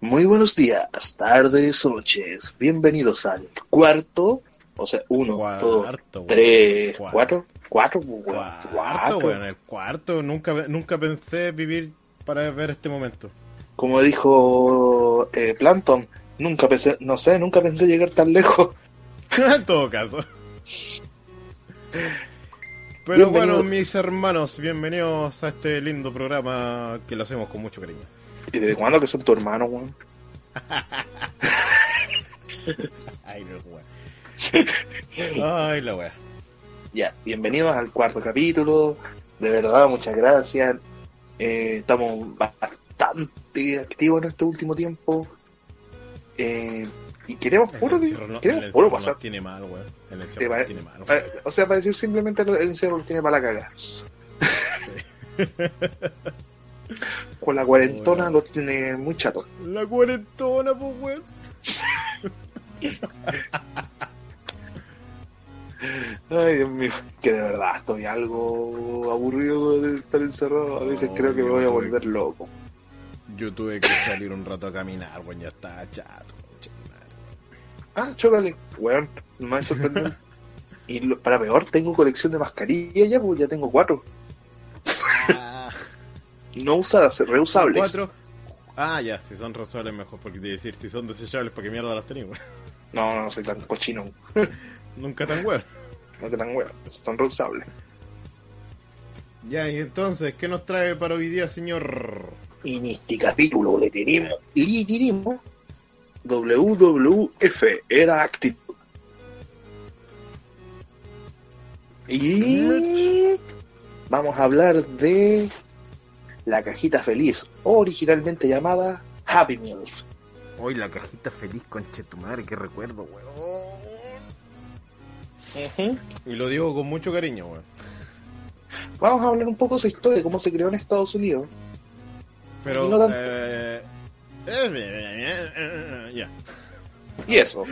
Muy buenos días, tardes o noches. Bienvenidos al cuarto, o sea, uno, Cuarto, dos, tres, Cuarto. cuatro, cuatro, Cuarto, cuatro. weón, el cuarto. Nunca, nunca pensé vivir para ver este momento. Como dijo eh, Planton, nunca pensé, no sé, nunca pensé llegar tan lejos. en todo caso. Pero bueno, mis hermanos, bienvenidos a este lindo programa que lo hacemos con mucho cariño. ¿Y desde cuándo que son tu hermano, weón? Ay, no, weón. Ay, la wea. Ya, bienvenidos al cuarto capítulo. De verdad, muchas gracias. Eh, estamos bastante activos en este último tiempo. Eh, y queremos puro, encierro no, queremos el puro pasar. tiene mal, weón. El Sí, encierro tiene mal. Eh, O sea, para decir simplemente el encierro lo tiene para la caga. Con la cuarentona lo tiene muy chato. La cuarentona, pues, weón. Ay, Dios mío, que de verdad estoy algo aburrido de estar encerrado. A veces No, creo que me voy a volver loco. Yo tuve que salir un rato a caminar, weón. Ya estaba chato. Ah, chócale. No me sorprendido. y lo- para peor, tengo colección de mascarillas ya, pues ya tengo cuatro. No usadas, reusables. Cuatro. Ah, ya, si son reusables mejor, porque a decir, si son desechables, ¿para qué mierda las tenía, weón? No, no, no soy tan cochino. Nunca tan weón. Que tan bueno, son reusables. Ya, y entonces, ¿qué nos trae para hoy día, señor? Y en este capítulo le tenemos, le tenemos WWF, era actitud. Y vamos a hablar de la cajita feliz, originalmente llamada Happy Meals. Hoy la cajita feliz, conche tu madre, qué recuerdo, weón. Y lo digo con mucho cariño, weón. Vamos a hablar un poco de su historia, cómo se creó en Estados Unidos. Pero, Y no tanto. eh, eh, ya. Y eso.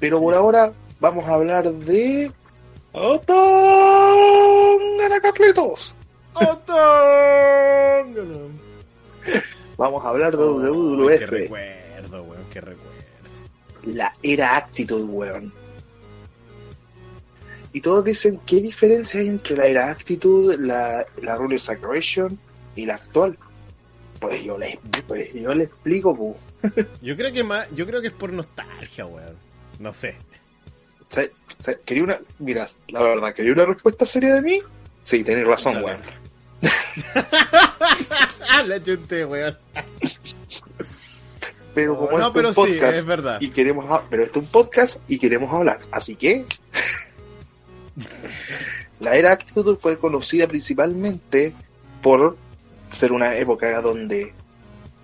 Pero por ahora vamos a hablar de... ¡Otón! Carlitos! Vamos a hablar de Qué WWF, recuerdo, weón, qué recuerdo. la era Actitude, weón. Y todos dicen, ¿qué diferencia hay entre la era Actitude, la, la Rules Aggression y la actual? Pues yo les, pues yo les explico, pu. Yo creo que más, yo creo que es por nostalgia, weón. No sé. ¿Quería una... Mira, la verdad, ¿quería una respuesta seria de mí? Sí, tenés razón, Dale. weón. la chunté, weón. Pero como no, esto pero es un sí, podcast es verdad. y queremos pero esto es un podcast y queremos hablar así que la era Actitude fue conocida principalmente por ser una época donde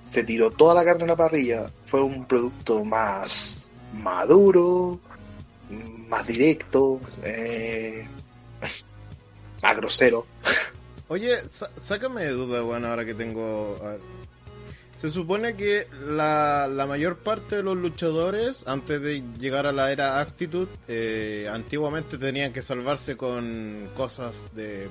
se tiró toda la carne a la parrilla fue un producto más maduro más directo eh, más grosero Oye, sácame de duda, weón, ahora que tengo... a ver. Se supone que la, la mayor parte de los luchadores, antes de llegar a la era Actitude, eh, antiguamente tenían que salvarse con cosas de...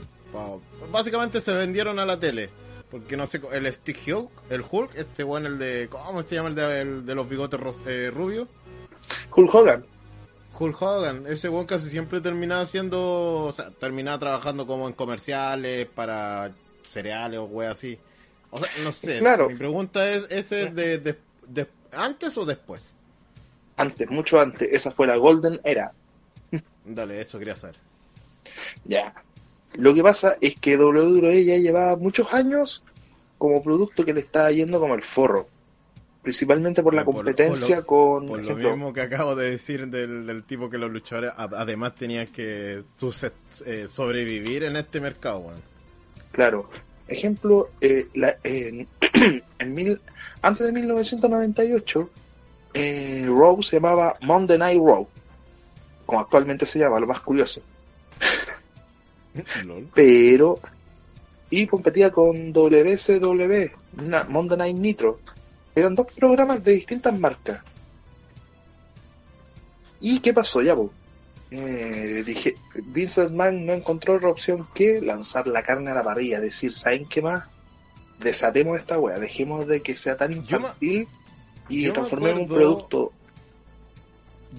básicamente se vendieron a la tele. Porque no sé, el Stick Hulk, el Hulk, este weón, el de... ¿Cómo se llama el de, el de los bigotes eh, rubios? Hulk Hogan Hulk Hogan, ese weón casi siempre terminaba haciendo, o sea, terminaba trabajando como en comerciales para cereales o weas así. O sea, no sé. Claro. Mi pregunta es, ¿ese de, de- de- antes o después? antes mucho antes esa fue la Golden Era Dale, eso quería saber. Ya. Lo que pasa es que WWE ya llevaba muchos años como producto que le estaba yendo como el forro. Principalmente por la Por- por lo- competencia con, Por lo ejemplo, mismo que acabo de decir del, del tipo que los luchadores a- además tenían que eh, sobrevivir en este mercado, claro. Ejemplo, eh, la- en, en mil, antes de 1998, eh, Raw se llamaba Monday Night Raw, como actualmente se llama, lo más curioso. Pero y competía con WCW, una- Monday Night Nitro. Eran dos programas de distintas marcas. ¿Y qué pasó ya, po? Eh, dije, Vince McMahon no encontró otra opción que lanzar la carne a la parrilla, decir, ¿saben qué más? Desatemos esta wea, dejemos de que sea tan infantil y Yo me transformó en un producto.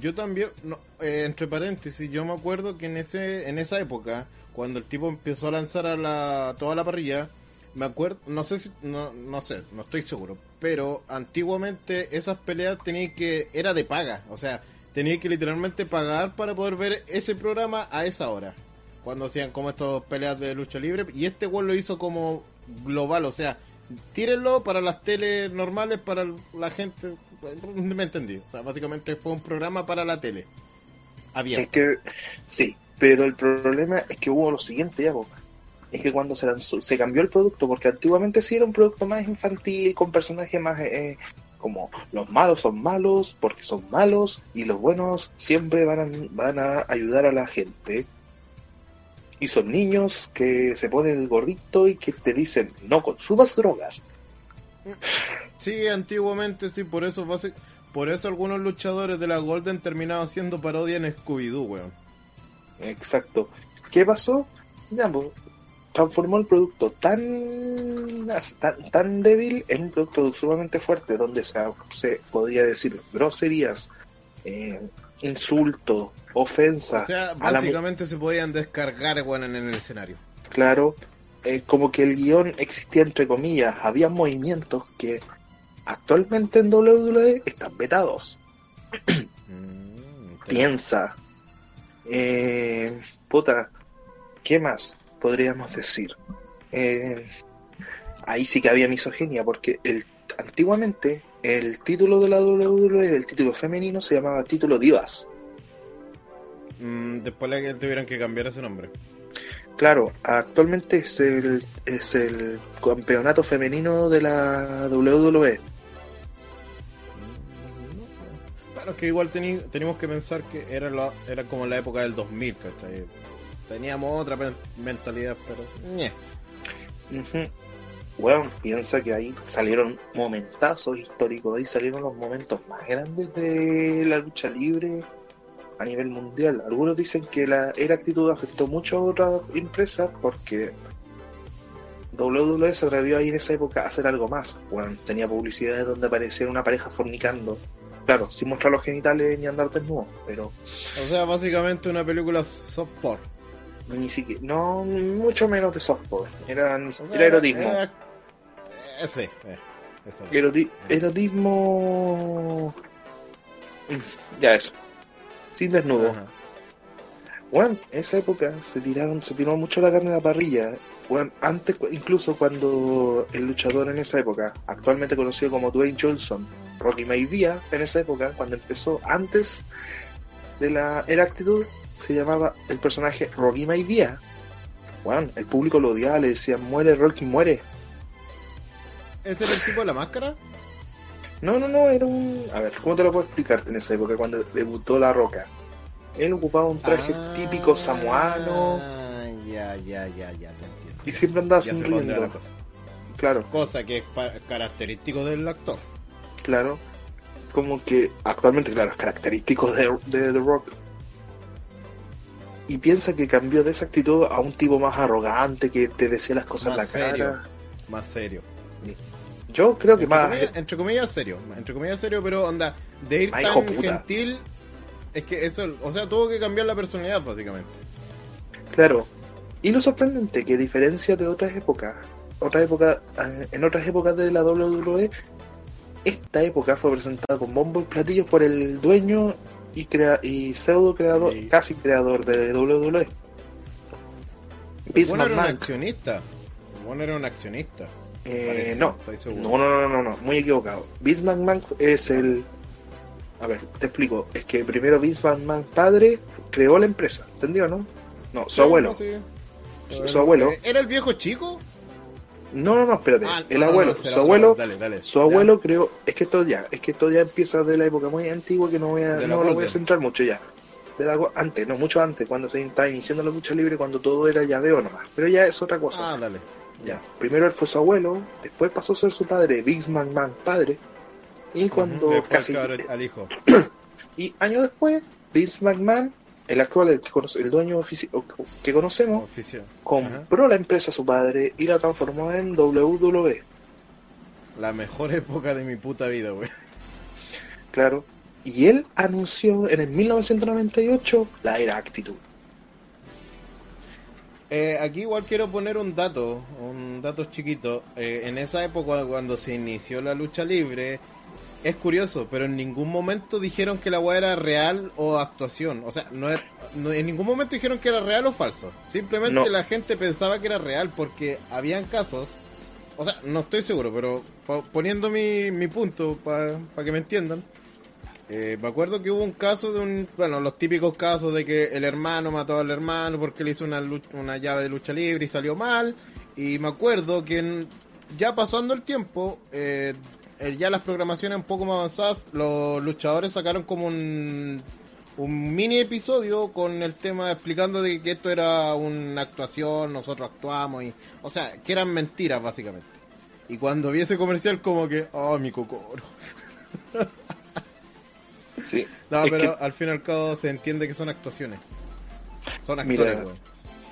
Yo también, no, eh, entre paréntesis, yo me acuerdo que en ese en esa época, cuando el tipo empezó a lanzar a la toda la parrilla, me acuerdo, no sé si, no, no sé, no estoy seguro, pero antiguamente esas peleas tenían que, era de paga, o sea, tenía que literalmente pagar para poder ver ese programa a esa hora, cuando hacían como estas peleas de lucha libre, y este güey lo hizo como global, o sea, tírenlo para las teles normales, para la gente, me entendí, o sea, básicamente fue un programa para la tele, Es abierto. que, sí, pero el problema es que hubo lo siguiente, ya. Es que cuando se lanzó, se cambió el producto, porque antiguamente sí era un producto más infantil, con personajes más eh, como los malos son malos porque son malos y los buenos siempre van a, van a ayudar a la gente. Y son niños que se ponen el gorrito y que te dicen no consumas drogas. Sí, antiguamente sí, por eso por eso algunos luchadores de la Golden terminaban haciendo parodia en Scooby-Doo, weón. Exacto. ¿Qué pasó? Ya, pues, transformó el producto tan, tan, tan débil en un producto sumamente fuerte, donde se, se podía decir groserías, eh, insultos, ofensas. O sea, la básicamente se podían descargar, weón, en el escenario. claro, eh, como que el guion existía entre comillas, había movimientos que actualmente en WWE están vetados. Mm, Piensa, eh, puta, ¿qué más podríamos decir? Eh, ahí sí que había misoginia, porque el, antiguamente el título de la WWE, el título femenino, se llamaba título Divas. Mm, después le tuvieron que cambiar ese nombre. Claro, actualmente es el, es el campeonato femenino de la WWE. Claro, es que igual teníamos que pensar que era, la, era como la época del 2000, ¿cachai? Teníamos otra men- mentalidad, pero... Bueno, piensa que ahí salieron momentazos históricos, ahí salieron los momentos más grandes de la lucha libre a nivel mundial. Algunos dicen que la era actitud afectó mucho a otras empresas porque WWE se atrevió ahí en esa época a hacer algo más. Bueno, tenía publicidades donde aparecía una pareja fornicando. Claro, sin mostrar los genitales ni andar desnudo, pero O sea, básicamente una película soft porn. Ni siquiera, no, mucho menos de softball. Era ni siquiera erotismo. era- eh, sí, eh, eso. Eroti- erotismo. Mm, Ya eso. Sin desnudo. Ajá. Bueno, en esa época se tiraron, se tiró mucho la carne a la parrilla. Bueno, antes, incluso cuando el luchador en esa época, actualmente conocido como Dwayne Johnson, Rocky Maivia, en esa época, cuando empezó antes de la era actitud, se llamaba el personaje Rocky Maivia. Bueno, el público lo odiaba, le decían muere Rocky, muere. ¿Ese era el tipo de la máscara? No, no, no, era un... A ver, ¿cómo te lo puedo explicarte en esa época cuando debutó La Roca? Él ocupaba un traje Ah, típico samoano Ya, ya, ya, ya, te entiendo. y siempre andaba sonriendo. cosa. Claro, Cosa que es característico del actor. claro. Como que actualmente, claro, es característico de, de The Rock. Y piensa que cambió de esa actitud a un tipo más arrogante que te decía las cosas Más en la serio. cara. Más serio. Yo creo que Entre, más... comillas, entre comillas, serio. Entre comillas, serio, pero onda, de ir tan gentil. Es que eso, o sea, tuvo que cambiar la personalidad, básicamente. Claro. Y lo sorprendente que a diferencia de otras épocas, otras épocas, eh, en otras épocas de la WWE, esta época fue presentada con bombo y platillos por el dueño y, crea y pseudo creador, casi creador de WWE. Vince Bueno, era un accionista. Bueno, era un accionista. Eh, parece, no, no, no, no, no, no, muy equivocado. Vince McMahon es el... A ver, te explico. Es que primero Vince McMahon padre creó la empresa, ¿entendió, no? No, su Sí, abuelo. no, sí. Su- su abuelo. ¿Era el viejo chico? No, no, no, espérate. Ah, el no, abuelo, no, su abuelo, Dale, dale. su Ya. abuelo creó, es que esto ya, es que esto ya empieza de la época muy antigua que no voy a, no lo voy a centrar mucho ya. De la antes, no, mucho antes, cuando se estaba iniciando la lucha libre, cuando todo era llaveo nomás. Pero ya es otra cosa. Ah, dale. ya. Primero él fue su abuelo, después pasó a ser su padre, Vince McMahon padre. Y cuando casi cabrón, al hijo. y años después, Vince McMahon, el actual, el, que conoce- el dueño que conocemos, Oficial. compró la empresa a su padre y la transformó en WWE. La mejor época de mi puta vida, güey. Claro. Y él anunció en el 1998 la era actitud. Eh, aquí igual quiero poner un dato, un dato chiquito. Eh, en esa época, cuando se inició la lucha libre, es curioso, pero en ningún momento dijeron que la weá era real o actuación. O sea, no, es, no- en ningún momento dijeron que era real o falso. Simplemente No. la gente pensaba que era real porque habían casos. O sea, no estoy seguro, pero po- poniendo mi, mi punto para que me entiendan. Eh, me acuerdo que hubo un caso de un, bueno, los típicos casos de que el hermano mató al hermano porque le hizo una, lu- una llave de lucha libre y salió mal. Y me acuerdo que en- ya pasando el tiempo, eh, ya las programaciones un poco más avanzadas, los luchadores sacaron como un, un mini episodio con el tema explicando de que esto era una actuación, nosotros actuamos y, o sea, que eran mentiras básicamente. Y cuando vi ese comercial como que, oh, mi cocoro. Sí. No, pero al fin y al cabo se entiende que son actuaciones. Son Mira, actores, weón.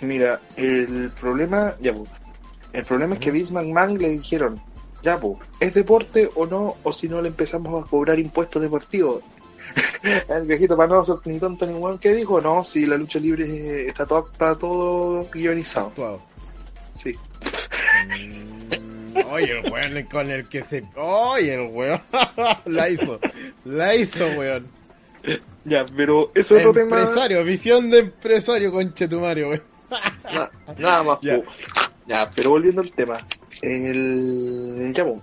Mira, el problema, ya el problema es que Vince McMahon le dijeron, ya po, ¿es deporte o no? O si no le empezamos a cobrar impuestos deportivos. el viejito para no ser ni tonto ni weón que dijo, no, si la lucha libre está todo, está todo guionizado. Actuado. Sí. Mm, Oye, el weón con el que se. Oye, el weón. la hizo. La hizo, weón. Ya, pero ese otro tema. Empresario, visión de empresario, conchetumario, weón. Na- nada más. Ya. po. Ya, pero volviendo al tema. El. Ya, po.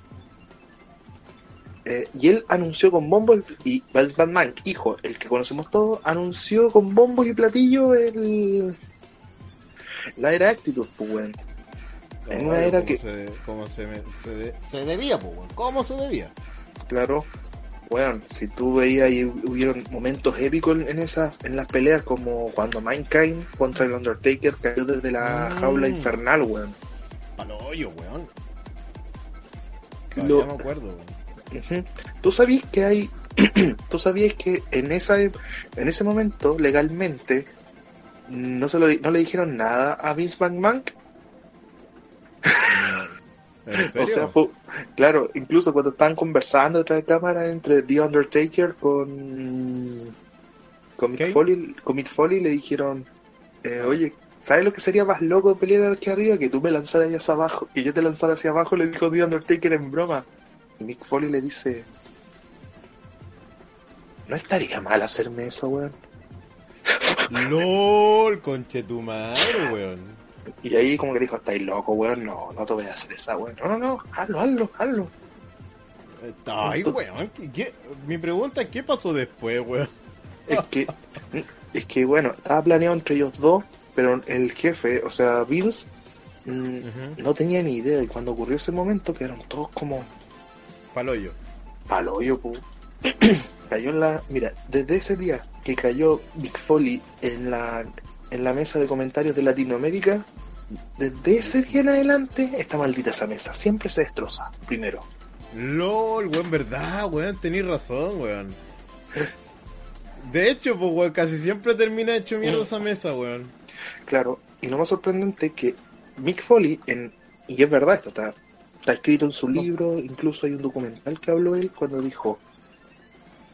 Eh, y él anunció con bombo y- y McMahon, hijo, el que conocemos todos, anunció con bombos y platillo el. La era actitud, pues, weón. En una era que- Se, como se, me- se, de- se debía, pues, weón. ¿Cómo se debía? Claro. Bueno, si tú veías ahí hubieron momentos épicos en en esas, en las peleas como cuando Mankind contra el Undertaker cayó desde la Mm. jaula infernal, weón. Palo hoyo, weón. Ya me acuerdo, weón. ¿Tú sabías que hay, tú sabías que en esa, ep- en ese momento legalmente no se lo, no le dijeron nada a Vince McMahon? O sea, fue- claro, incluso cuando estaban conversando detrás de cámara entre The Undertaker con con Mick. Foley, con Mick Foley le dijeron, eh, oye, ¿sabes lo que sería más loco de pelear aquí arriba? Que tú me lanzaras hacia abajo, que yo te lanzara hacia abajo, le dijo The Undertaker en broma. Y Mick Foley le dice, no estaría mal hacerme eso, weón. LOL, conchetumadre, weón. Y ahí como que dijo, estáis loco, weón, no, no te voy a hacer esa, weón. No, no, no, hazlo, hazlo, hazlo. Ay, weón. ¿qué- qué? Mi pregunta es: ¿qué pasó después, weón? Es que, es que bueno, estaba planeado entre ellos dos, pero el jefe, o sea, Vince, mm, no tenía ni idea. Y cuando ocurrió ese momento, quedaron todos como Paloyo. paloyo, pu. cayó en la. Mira, desde ese día que cayó Big Foley en la, en la mesa de comentarios de Latinoamérica, desde ese día en adelante, está maldita esa mesa. Siempre se destroza, primero. LOL, weón, verdad, weón, tenés razón, weón. De hecho, pues, weón, casi siempre termina hecho mierda esa mesa, weón. Claro, y lo más sorprendente es que Mick Foley, en, y es verdad, esto está, está escrito en su libro, incluso hay un documental que habló él cuando dijo,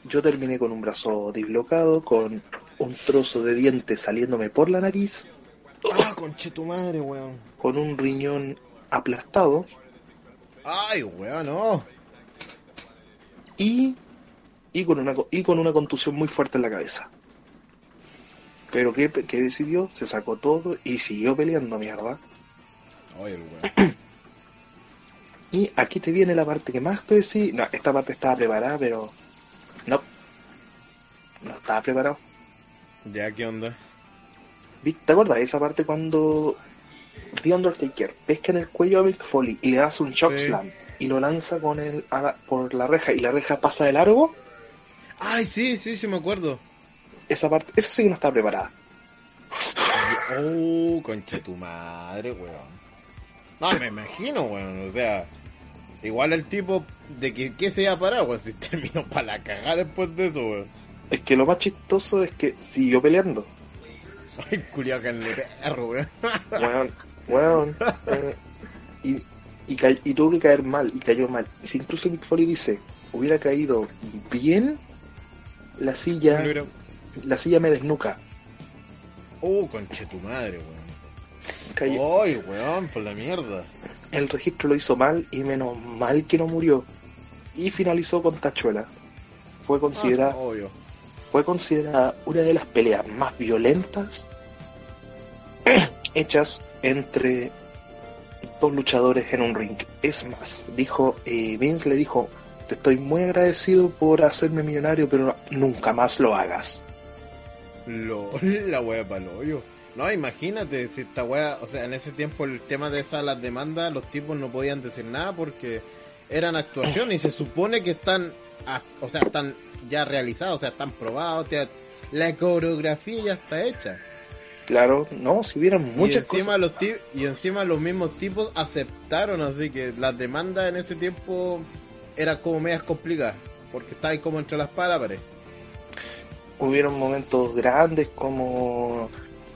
yo terminé con un brazo dislocado, con un trozo de diente saliéndome por la nariz, Ah, conchetumadre, weón. con un riñón aplastado Ay, weón, no. y, y, con, una, y con una contusión muy fuerte en la cabeza. Pero ¿qué, qué decidió? Se sacó todo y siguió peleando, mierda. Oye, el weón. Y aquí te viene la parte que más tú decís. No, esta parte estaba preparada, pero. No. No estaba preparado. Ya, ¿qué onda? ¿Te acuerdas de esa parte cuando The Undertaker pesca en el cuello a Mick Foley y le hace un shock Sí. slam y lo lanza con el, la- por la reja y la reja pasa de largo? Ay, sí, sí, sí, me acuerdo. Esa parte, esa sí que no estaba preparada. Oh, conchetumadre, weón. No, me imagino, weón. O sea, igual el tipo de que, ¿qué se iba a parar, weón? Si terminó para la cagada después de eso, weón. Es que lo más chistoso es que siguió peleando. Ay, culiao de perro, weón. Weón, weón. eh, y, y, ca- y tuvo que caer mal, y cayó mal. Y si incluso Mick Foley dice, hubiera caído bien, la silla, la silla me desnuca. Uh, conche tu madre, weón. Ay, weón, por la mierda. El registro lo hizo mal y menos mal que no murió. Y finalizó con tachuela. Fue considerada, Ah, obvio. fue considerada una de las peleas más violentas hechas entre dos luchadores en un ring. Es más, dijo eh, Vince le dijo, te estoy muy agradecido por hacerme millonario, pero nunca más lo hagas. Lo, la wea para hoyo. No, imagínate, si esta wea, o sea, en ese tiempo el tema de esas las demandas, los tipos no podían decir nada porque eran actuaciones y se supone que están, o sea, están ya realizados, o sea, están probados, te- la coreografía ya está hecha. Claro, no, si hubieran y muchas encima cosas. los y encima los mismos tipos aceptaron, así que las demandas en ese tiempo eran como medias complicadas, porque estaba ahí como entre las pared. Hubieron momentos grandes como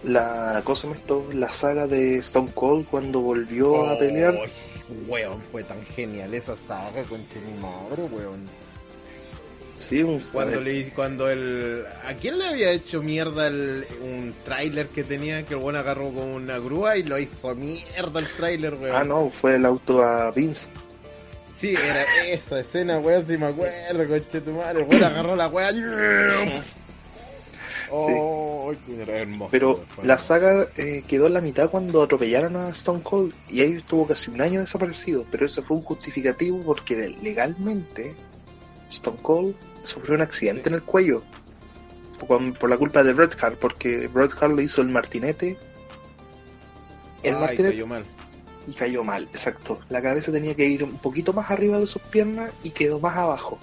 la cosa la saga de Stone Cold cuando volvió a pelear. Weón, fue tan genial esa saga, conche mi madre, weón. Sí, un Cuando le cuando el ¿a quién le había hecho mierda el, un tráiler que tenía que el weón agarró con una grúa y lo hizo mierda el tráiler, weón? Ah, no, fue el auto a Vince. Sí, era esa escena, weón, si me acuerdo, conche tu madre, el weón agarró la weá. Oh, hermoso. Pero la saga eh, quedó en la mitad cuando atropellaron a Stone Cold y ahí estuvo casi un año desaparecido. Pero eso fue un justificativo porque legalmente Stone Cold sufrió un accidente en el cuello por, por la culpa de Bret Hart, porque Bret Hart le hizo el martinete. El martinete cayó mal. y cayó mal, exacto. La cabeza tenía que ir un poquito más arriba de sus piernas y quedó más abajo.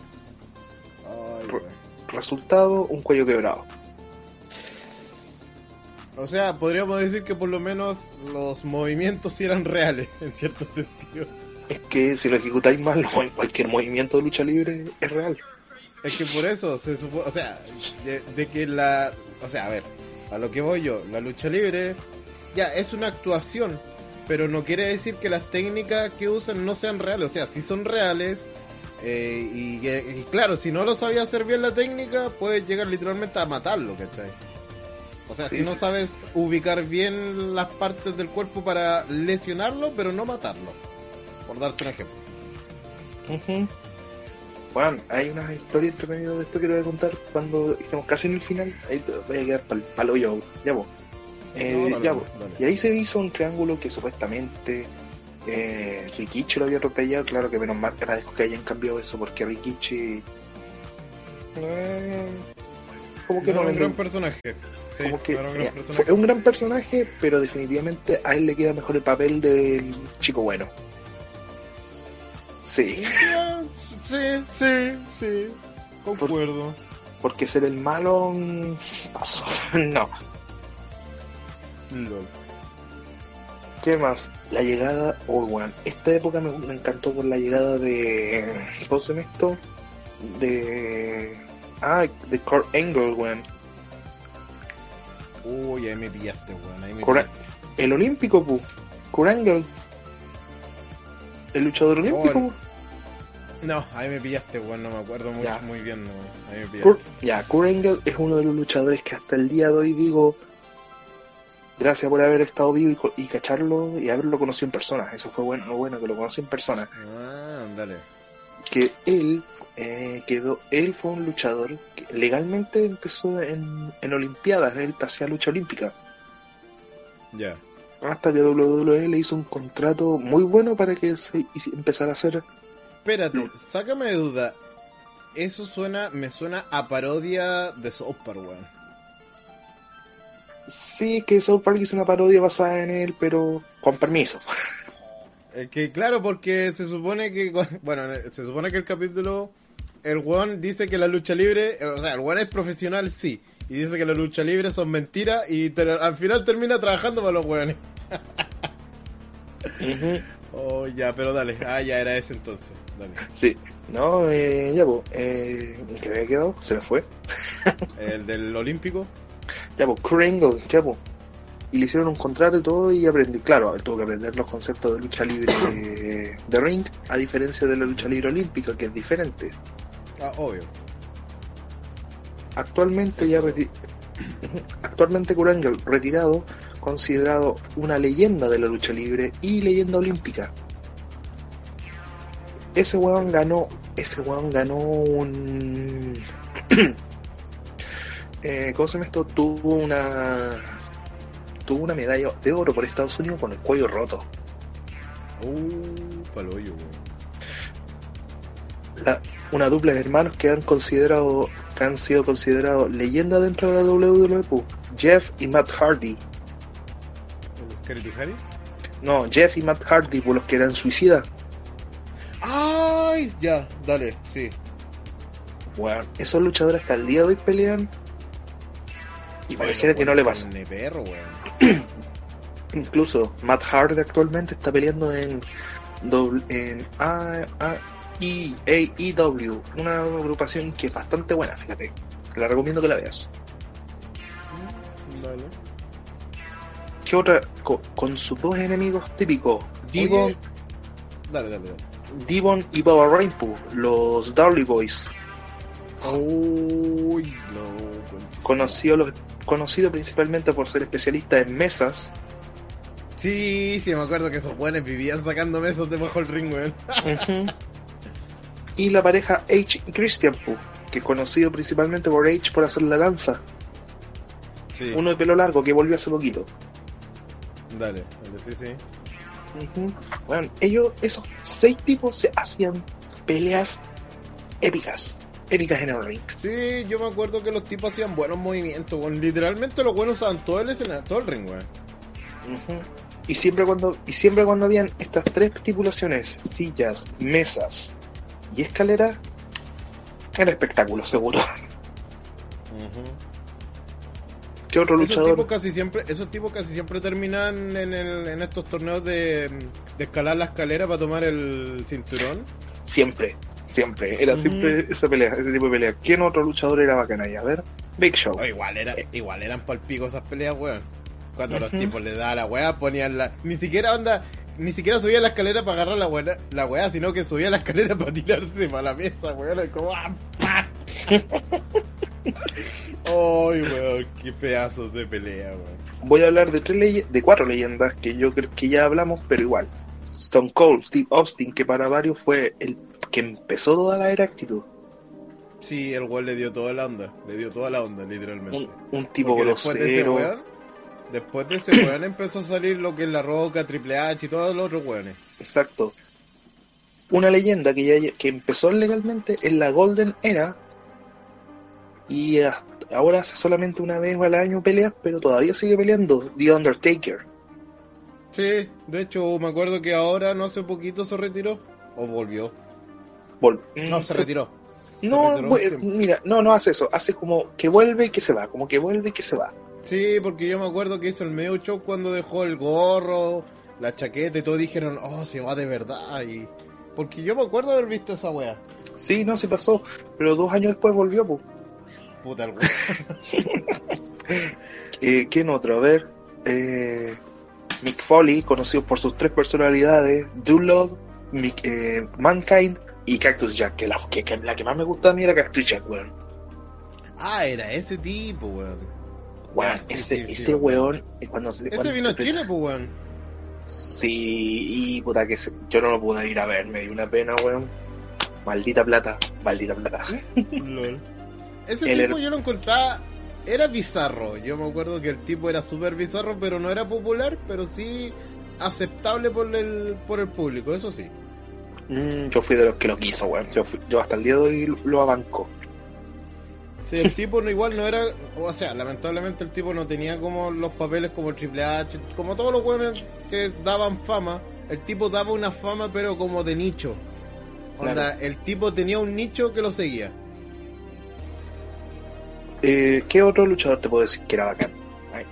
Ay. Resultado, un cuello quebrado. O sea, podríamos decir que por lo menos los movimientos sí eran reales, en cierto sentido. Es que si lo ejecutáis mal, cualquier movimiento de lucha libre es real. Es que por eso se supone, o sea, de, de que la, o sea, a ver, a lo que voy yo, la lucha libre ya es una actuación, pero no quiere decir que las técnicas que usan no sean reales, o sea, si son reales eh, y, y claro, si no lo sabía hacer bien la técnica, puedes llegar literalmente a matarlo, ¿cachai? O sea, Sí, si no sí. sabes ubicar bien las partes del cuerpo para lesionarlo, pero no matarlo. Por darte un ejemplo. Ujú. Bueno, hay unas historias entre medio después que te voy a contar cuando estemos casi en el final. Ahí te voy a quedar pal, palo yo, ya vos. Eh, No, dale, ya vos. Y ahí se hizo un triángulo que supuestamente eh, Rikichi lo había atropellado. Claro que menos mal te agradezco que hayan cambiado eso porque Rikichi. eh, como que No no, era un gran personaje. Sí, como que eh, personaje. fue un gran personaje, pero definitivamente a él le queda mejor el papel del chico bueno. Sí. Sí, sí, sí. Concuerdo. Porque ser el malo. mm, Paso. no. Lol. ¿Qué más? La llegada. Oh, weón. Esta época me, me encantó por la llegada de. ¿Cómo se esto? De. Ah, de Kurt Angle, weón. Uy, ahí me pillaste, weón. Ahí me Cora- pillaste. El olímpico, pu. Kurt Angle. El luchador olímpico, Oh. No, ahí me pillaste, weón. No me acuerdo muy, Ya. muy bien, no. Ahí me pillaste. Ya, Kurt Angle es uno de los luchadores que hasta el día de hoy digo. Gracias por haber estado vivo y, y cacharlo y haberlo conocido en persona. Eso fue bueno, lo bueno que lo conocí en persona. Ah, dale. que él eh, quedó, él fue un luchador que legalmente empezó en, en Olimpiadas, él hacía lucha olímpica, Ya. hasta que WWE le hizo un contrato muy bueno para que se empezara a hacer, Espérate, sácame de duda. Eso suena, me suena a parodia de South Park, weón. sí que South Park hizo una parodia basada en él, pero con permiso. Es que claro, porque se supone que, bueno, se supone que el capítulo, el weón dice que la lucha libre, o sea, el weón es profesional, sí, y dice que la lucha libre son mentiras y al final termina trabajando para los weones. Oh, ya, pero dale, ah, ya era ese entonces, dale. Sí, no, eh, ya pues, eh, ¿en qué había quedado? Se me fue. El del olímpico, Ya pues, Kurt Angle, ya pues. Y le hicieron un contrato y todo y aprendí, claro, él tuvo que aprender los conceptos de lucha libre de, de ring, a diferencia de la lucha libre olímpica, que es diferente. Ah, obvio. Actualmente ya reti- actualmente Kurt Angle retirado, considerado una leyenda de la lucha libre y leyenda olímpica. Ese weón ganó, ese weón ganó un eh, ¿cómo se llama esto? Tuvo una tuvo una medalla de oro por Estados Unidos con el cuello roto. Uh, paloyo, weón. La- una dupla de hermanos que han considerado que han sido considerados leyenda dentro de la WWE, Jeff y Matt Hardy. ¿El Scarlett Harry? No, Jeff y Matt Hardy por los que eran suicidas. ¡Ay! Ya, dale, sí. Bueno, esos luchadores hasta el día de hoy pelean y pareciera que no le pasa. Perro. Incluso Matt Hardy actualmente está peleando en, doble- en A- A- E- AEW, una agrupación que es bastante buena, fíjate. Te la recomiendo que la veas. Dale. ¿Qué otra? Co- Con, sus dos enemigos típicos, Devon, Oye, Dale, dale, dale. Devon y Baba Rainbow, los Darley Boys, Uy, no, conocido, los, conocido principalmente por ser especialistas en mesas. Sí, sí, me acuerdo que esos buenos vivían sacando mesos debajo del ring, weón. Ujú. y la pareja H y Christian Pu, que es conocido principalmente por H por hacer la lanza. Sí, Uno de pelo largo que volvió hace poquito. dale, dale, sí, sí. Bueno, ellos, esos seis tipos se hacían peleas épicas. Épicas en el ring. Sí, yo me acuerdo que los tipos hacían buenos movimientos. Literalmente los buenos usaban todo el escenario, todo el ring, weón. Y siempre cuando, y siempre cuando habían estas tres estipulaciones, sillas, mesas y escaleras, era espectáculo, seguro. ¿Qué otro Esos luchador? tipos casi siempre, esos tipos casi siempre terminan en, el, en estos torneos de, de escalar la escalera para tomar el cinturón. Siempre, siempre. Era siempre esa pelea, ese tipo de pelea. ¿Quién otro luchador era bacana ahí? A ver, Big Show. O igual era, igual eran palpicos esas peleas, weón. Cuando los tipos le daban la weá, ponían la. Ni siquiera onda. Ni siquiera subía la escalera para agarrar la weá, la weá, sino que subía la escalera para tirarse para la mesa, weón. Como ¡ah, pa! Ay, weón, qué pedazos de pelea, weón. Voy a hablar de tres de cuatro leyendas que yo creo que ya hablamos, pero igual. Stone Cold, Steve Austin, que para varios fue el que empezó toda la era actitud. Sí, el weón le dio toda la onda, le dio toda la onda, literalmente. Un, un tipo Porque grosero. Después de ese weón empezó a salir lo que es La Roca, Triple H y todos los otros weones. Exacto. Una leyenda que ya que empezó legalmente en la Golden Era y hasta ahora hace solamente una vez al año peleas, pero todavía sigue peleando The Undertaker. Sí, de hecho me acuerdo que ahora no hace poquito se retiró o volvió. Vol- No, se retiró. Se No, retiró tiempo. mira, no, no hace eso, hace como que vuelve y que se va, como que vuelve y que se va. Sí, porque yo me acuerdo que hizo el medio show cuando dejó el gorro, la chaqueta y todo dijeron, oh, se va de verdad. Y... Porque yo me acuerdo haber visto esa wea. Sí, no, sí pasó, pero dos años después volvió, pues. Puta el. Eh, ¿Quién otro? A ver. Eh, Mick Foley, conocido por sus tres personalidades: Doolove, Mick- eh, Mankind y Cactus Jack. Que la que, que la que más me gusta a mí era Cactus Jack, weón. Ah, era ese tipo, weón. Weón, Ya, sí, ese, sí, sí, ese acuerdo. weón. eh, Cuando, Ese cuando vino a Chile, pues, weón. Sí, y puta que se- yo no lo pude ir a ver, me dio una pena, weón. Maldita plata, maldita plata. Lol. Ese El tipo yo lo encontraba. Era bizarro. Yo me acuerdo que el tipo era súper bizarro, pero no era popular, pero sí aceptable por el, por el público, eso sí. Mm, yo fui de los que lo quiso, weón. Yo, fui- yo hasta el día de hoy lo- lo abanco. Sí, el tipo no igual no era, o sea, lamentablemente el tipo no tenía como los papeles como el Triple H, como todos los buenos que daban fama. El tipo daba una fama pero como de nicho. Onda, Claro. el tipo tenía un nicho que lo seguía. Eh, ¿Qué otro luchador te puedo decir que era bacán?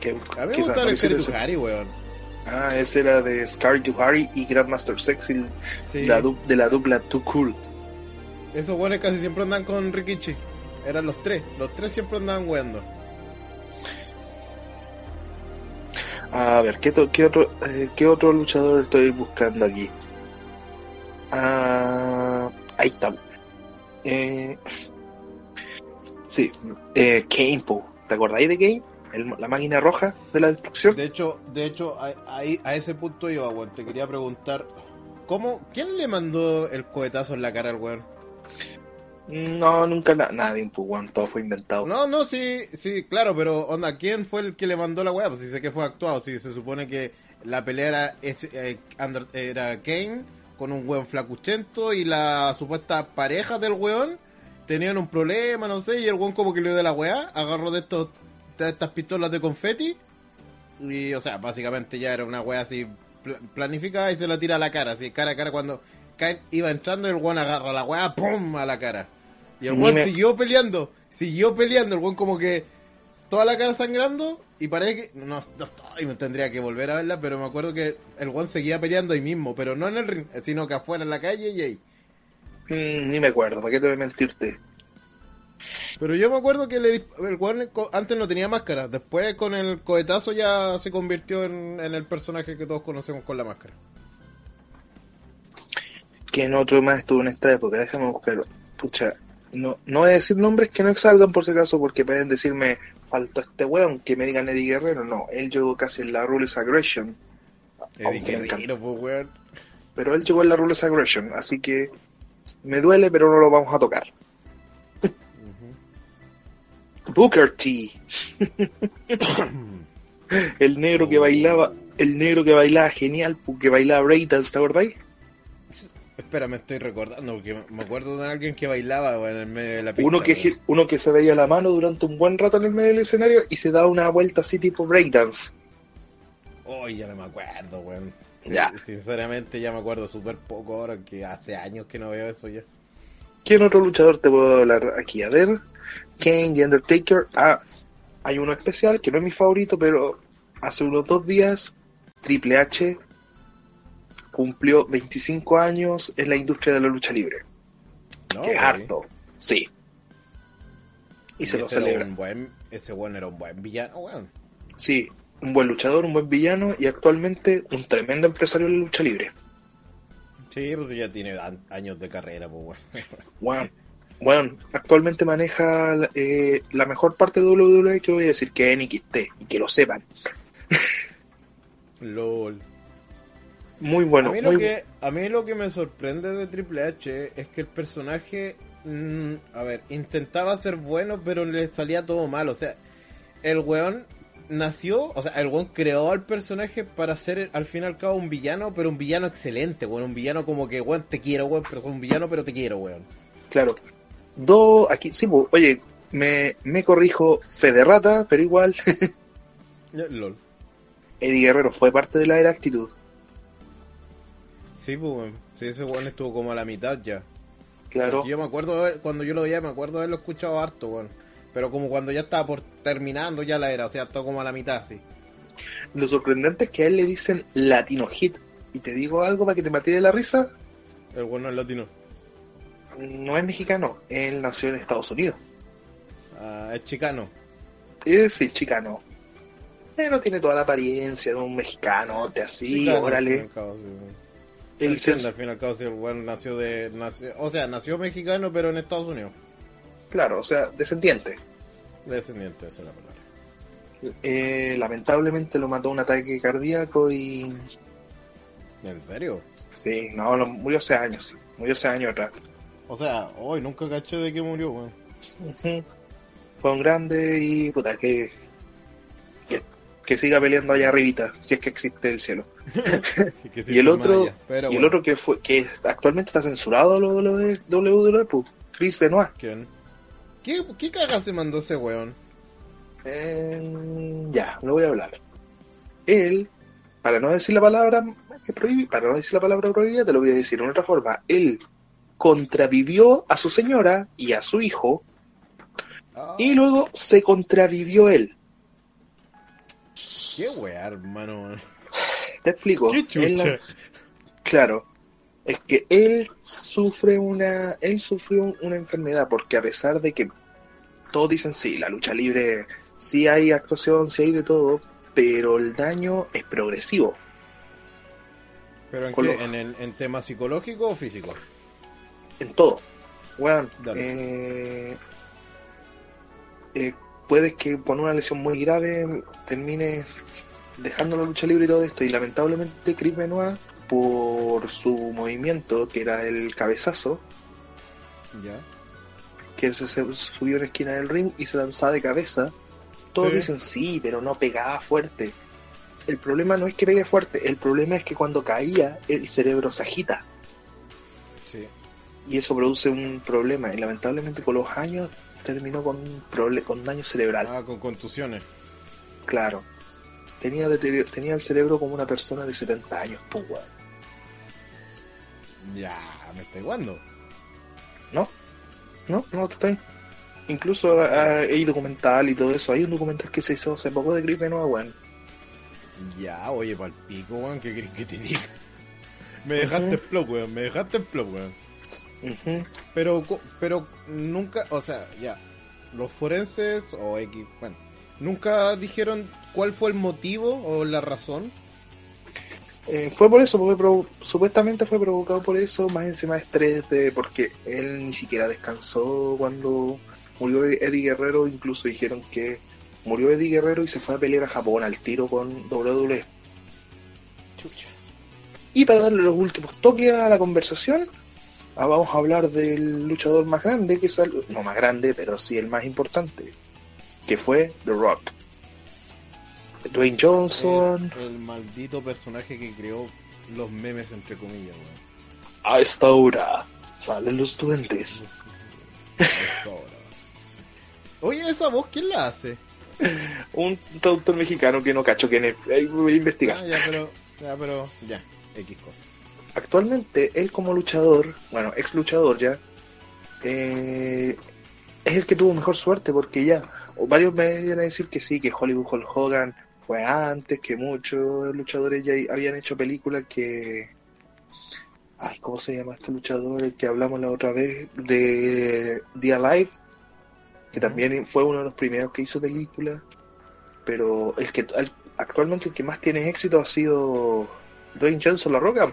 Que- A mí me gustaba el Harry, weón. Ah, ese era de Scar Harry y Grandmaster Sexy Sí. la de la dupla Too Cool. Esos buenos casi siempre andan con Rikichi. Eran los tres. Los tres siempre andaban weando. A ver, ¿qué, otro, eh, ¿qué otro luchador estoy buscando aquí? Ah, ahí está. Eh, Sí, eh, Kane, po. ¿te acordáis de Kane? El- la máquina roja de la destrucción. De hecho, de hecho, a, ahí- a ese punto iba, weón. Te quería preguntar, ¿cómo, ¿quién le mandó el cohetazo en la cara al weón? No, nunca na- nadie, pues, todo fue inventado. No, no, sí, sí, claro, pero onda, ¿quién fue el que le mandó la weá? Pues si sé que fue actuado, si se supone que la pelea era, ese, eh, era Kane con un weón flacuchento y la supuesta pareja del weón tenían un problema, no sé, y el weón como que le dio de la weá, agarró de estos de estas pistolas de confeti y, o sea, básicamente ya era una weá así pl- planificada y se la tira a la cara, así cara a cara cuando iba entrando el weón agarra la weá, ¡pum! a la cara. Y el weón me- siguió peleando, siguió peleando, el weón como que toda la cara sangrando y parece que no, no tendría que volver a verla, pero me acuerdo que el weón seguía peleando ahí mismo, pero no en el ring, sino que afuera en la calle y ahí. Mm, ni me acuerdo, ¿para qué te voy a mentirte? Pero yo me acuerdo que le, el co- antes no tenía máscara, después con el cohetazo ya se convirtió en, en el personaje que todos conocemos con la máscara. ¿Quién otro más estuvo en esta época? Déjame buscar. Pucha, no, no voy a decir nombres que no salgan por si acaso, porque pueden decirme, faltó este weón, que me digan Eddie Guerrero. No, él llegó casi en la Rules Aggression. Eddie Guerrero, pues weón. Pero él llegó en la Rules Aggression, así que me duele, pero no lo vamos a tocar. Booker T. el negro que bailaba, el negro que bailaba genial, que bailaba breakdance, ¿te acordáis? Espera, me estoy recordando, porque me acuerdo de alguien que bailaba en el medio de la pista. Uno que, uno que se veía la mano durante un buen rato en el medio del escenario y se daba una vuelta así tipo breakdance. Oh, ya no me acuerdo, weón. Ya. Sinceramente ya me acuerdo súper poco ahora, que hace años que no veo eso ya. ¿Quién otro luchador te puedo hablar aquí? A ver, Kane, The Undertaker. Ah, hay uno especial que no es mi favorito, pero hace unos dos días Triple H cumplió 25 años en la industria de la lucha libre. No, que es harto, sí. Y se lo celebra. un buen, ese weón era un buen villano, weón. Sí, un buen luchador, un buen villano y actualmente un tremendo empresario de la lucha libre. Sí, pues ya tiene años de carrera, pues weón. Bueno, bueno, actualmente maneja eh, la mejor parte de WWE que voy a decir que es NXT y que lo sepan. LOL. Muy bueno, a, mí lo muy que, a mí lo que me sorprende de Triple H es que el personaje, mm, a ver, intentaba ser bueno, pero le salía todo mal. O sea, el weón nació, o sea, el weón creó al personaje para ser al fin y al cabo un villano, pero un villano excelente, weón. Un villano como que, weón, te quiero, weón, pero soy un villano, pero te quiero, weón. claro. Dos, aquí, sí, oye, me, me corrijo, Federata, pero igual, LOL. Eddie Guerrero fue parte de la era actitud. Sí, pues. Sí, ese weón estuvo como a la mitad ya. Claro, Porque Yo me acuerdo, de cuando yo lo veía, me acuerdo de haberlo escuchado harto, weón. Pero como cuando ya estaba por terminando ya la era, o sea, todo como a la mitad, sí. lo sorprendente es que a él le dicen Latino Hit. Y te digo algo para que te mate de la risa, El weón no es latino. no es mexicano, él nació en Estados Unidos. Ah, es chicano. Es sí, chicano. Pero tiene toda la apariencia de un mexicano, de así, órale. sí. Entiende, al fin y al cabo, si el weón nació de... Nació, o sea, nació mexicano, pero en Estados Unidos. Claro, o sea, descendiente. Descendiente, esa es la palabra. Eh, lamentablemente lo mató un ataque cardíaco y... ¿En serio? Sí, no, lo- murió hace años, sí. Murió hace años atrás. O sea, hoy nunca caché de que murió, weón. Fue un grande y puta, que, que, siga peleando allá arribita, si es que existe el cielo. Sí que sí y el otro, y el otro que fue, que actualmente está censurado lo de WWE, pues, Chris Benoit. ¿Quién? ¿Qué, ¿Qué caga se mandó ese weón? Eh, ya, lo voy a hablar. Él, para no decir la palabra que prohibí, para no decir la palabra prohibida, te lo voy a decir de otra forma. Él contravivió a su señora y a su hijo, Ah, y luego se contravivió él. Qué weá, hermano. Te explico. Qué la- claro, es que él sufre una, él sufrió un- una enfermedad porque a pesar de que todos dicen sí, la lucha libre, sí hay actuación, sí hay de todo, pero el daño es progresivo. ¿Pero en qué? ¿En, el- en tema psicológico o físico? en todo. Dale. eh, eh, puedes que por una lesión muy grave termines dejando la lucha libre y todo esto. Y lamentablemente Chris Benoit, por su movimiento, que era el cabezazo, Ya. que se, subió a una esquina del ring y se lanzaba de cabeza, todos dicen sí, pero no pegaba fuerte. El problema no es que pegue fuerte, el problema es que cuando caía el cerebro se agita Sí. y eso produce un problema y lamentablemente con los años terminó con, con daño cerebral. Ah, con contusiones. Claro. Tenía, tenía el cerebro como una persona de 70 años, pues, weón. Ya, me está igualando. ¿No? No, no te estoy. Incluso ah, hay documental y todo eso. Hay un documental que se hizo hace poco de Chris Benoit, weón. Ya, oye, pa'l pico, weón, ¿qué querés que te diga? Me dejaste en flop, weón, me dejaste en flop, Pero, pero nunca, o sea, ya, los forenses o X, bueno, nunca dijeron cuál fue el motivo o la razón. Eh, fue por eso, porque supuestamente fue provocado por eso, más encima de estrés, de, porque él ni siquiera descansó cuando murió Eddie Guerrero, incluso dijeron que murió Eddie Guerrero y se fue a pelear a Japón al tiro con WWE. Chucha. Y para darle los últimos toques a la conversación, ah, vamos a hablar del luchador más grande, que el- no más grande, pero sí el más importante, que fue The Rock. Dwayne Johnson, el maldito personaje que creó los memes, entre comillas, weón. a esta hora salen los duendes. Eso ahora. Oye, esa voz, ¿quién la hace? Un traductor mexicano que no cacho quién es, ahí voy a investigar. Ah, ya, pero, ya, pero, ya, X cosa. Actualmente, él como luchador, bueno, ex luchador ya, eh, es el que tuvo mejor suerte porque ya, varios me vienen a decir que sí, que Hollywood Hulk Hogan fue antes, que muchos luchadores ya habían hecho películas que... Ay, ¿cómo se llama este luchador? El que hablamos la otra vez, de The Alive, que también fue uno de los primeros que hizo películas, pero el que el- actualmente el que más tiene éxito ha sido Dwayne Johnson La Roca.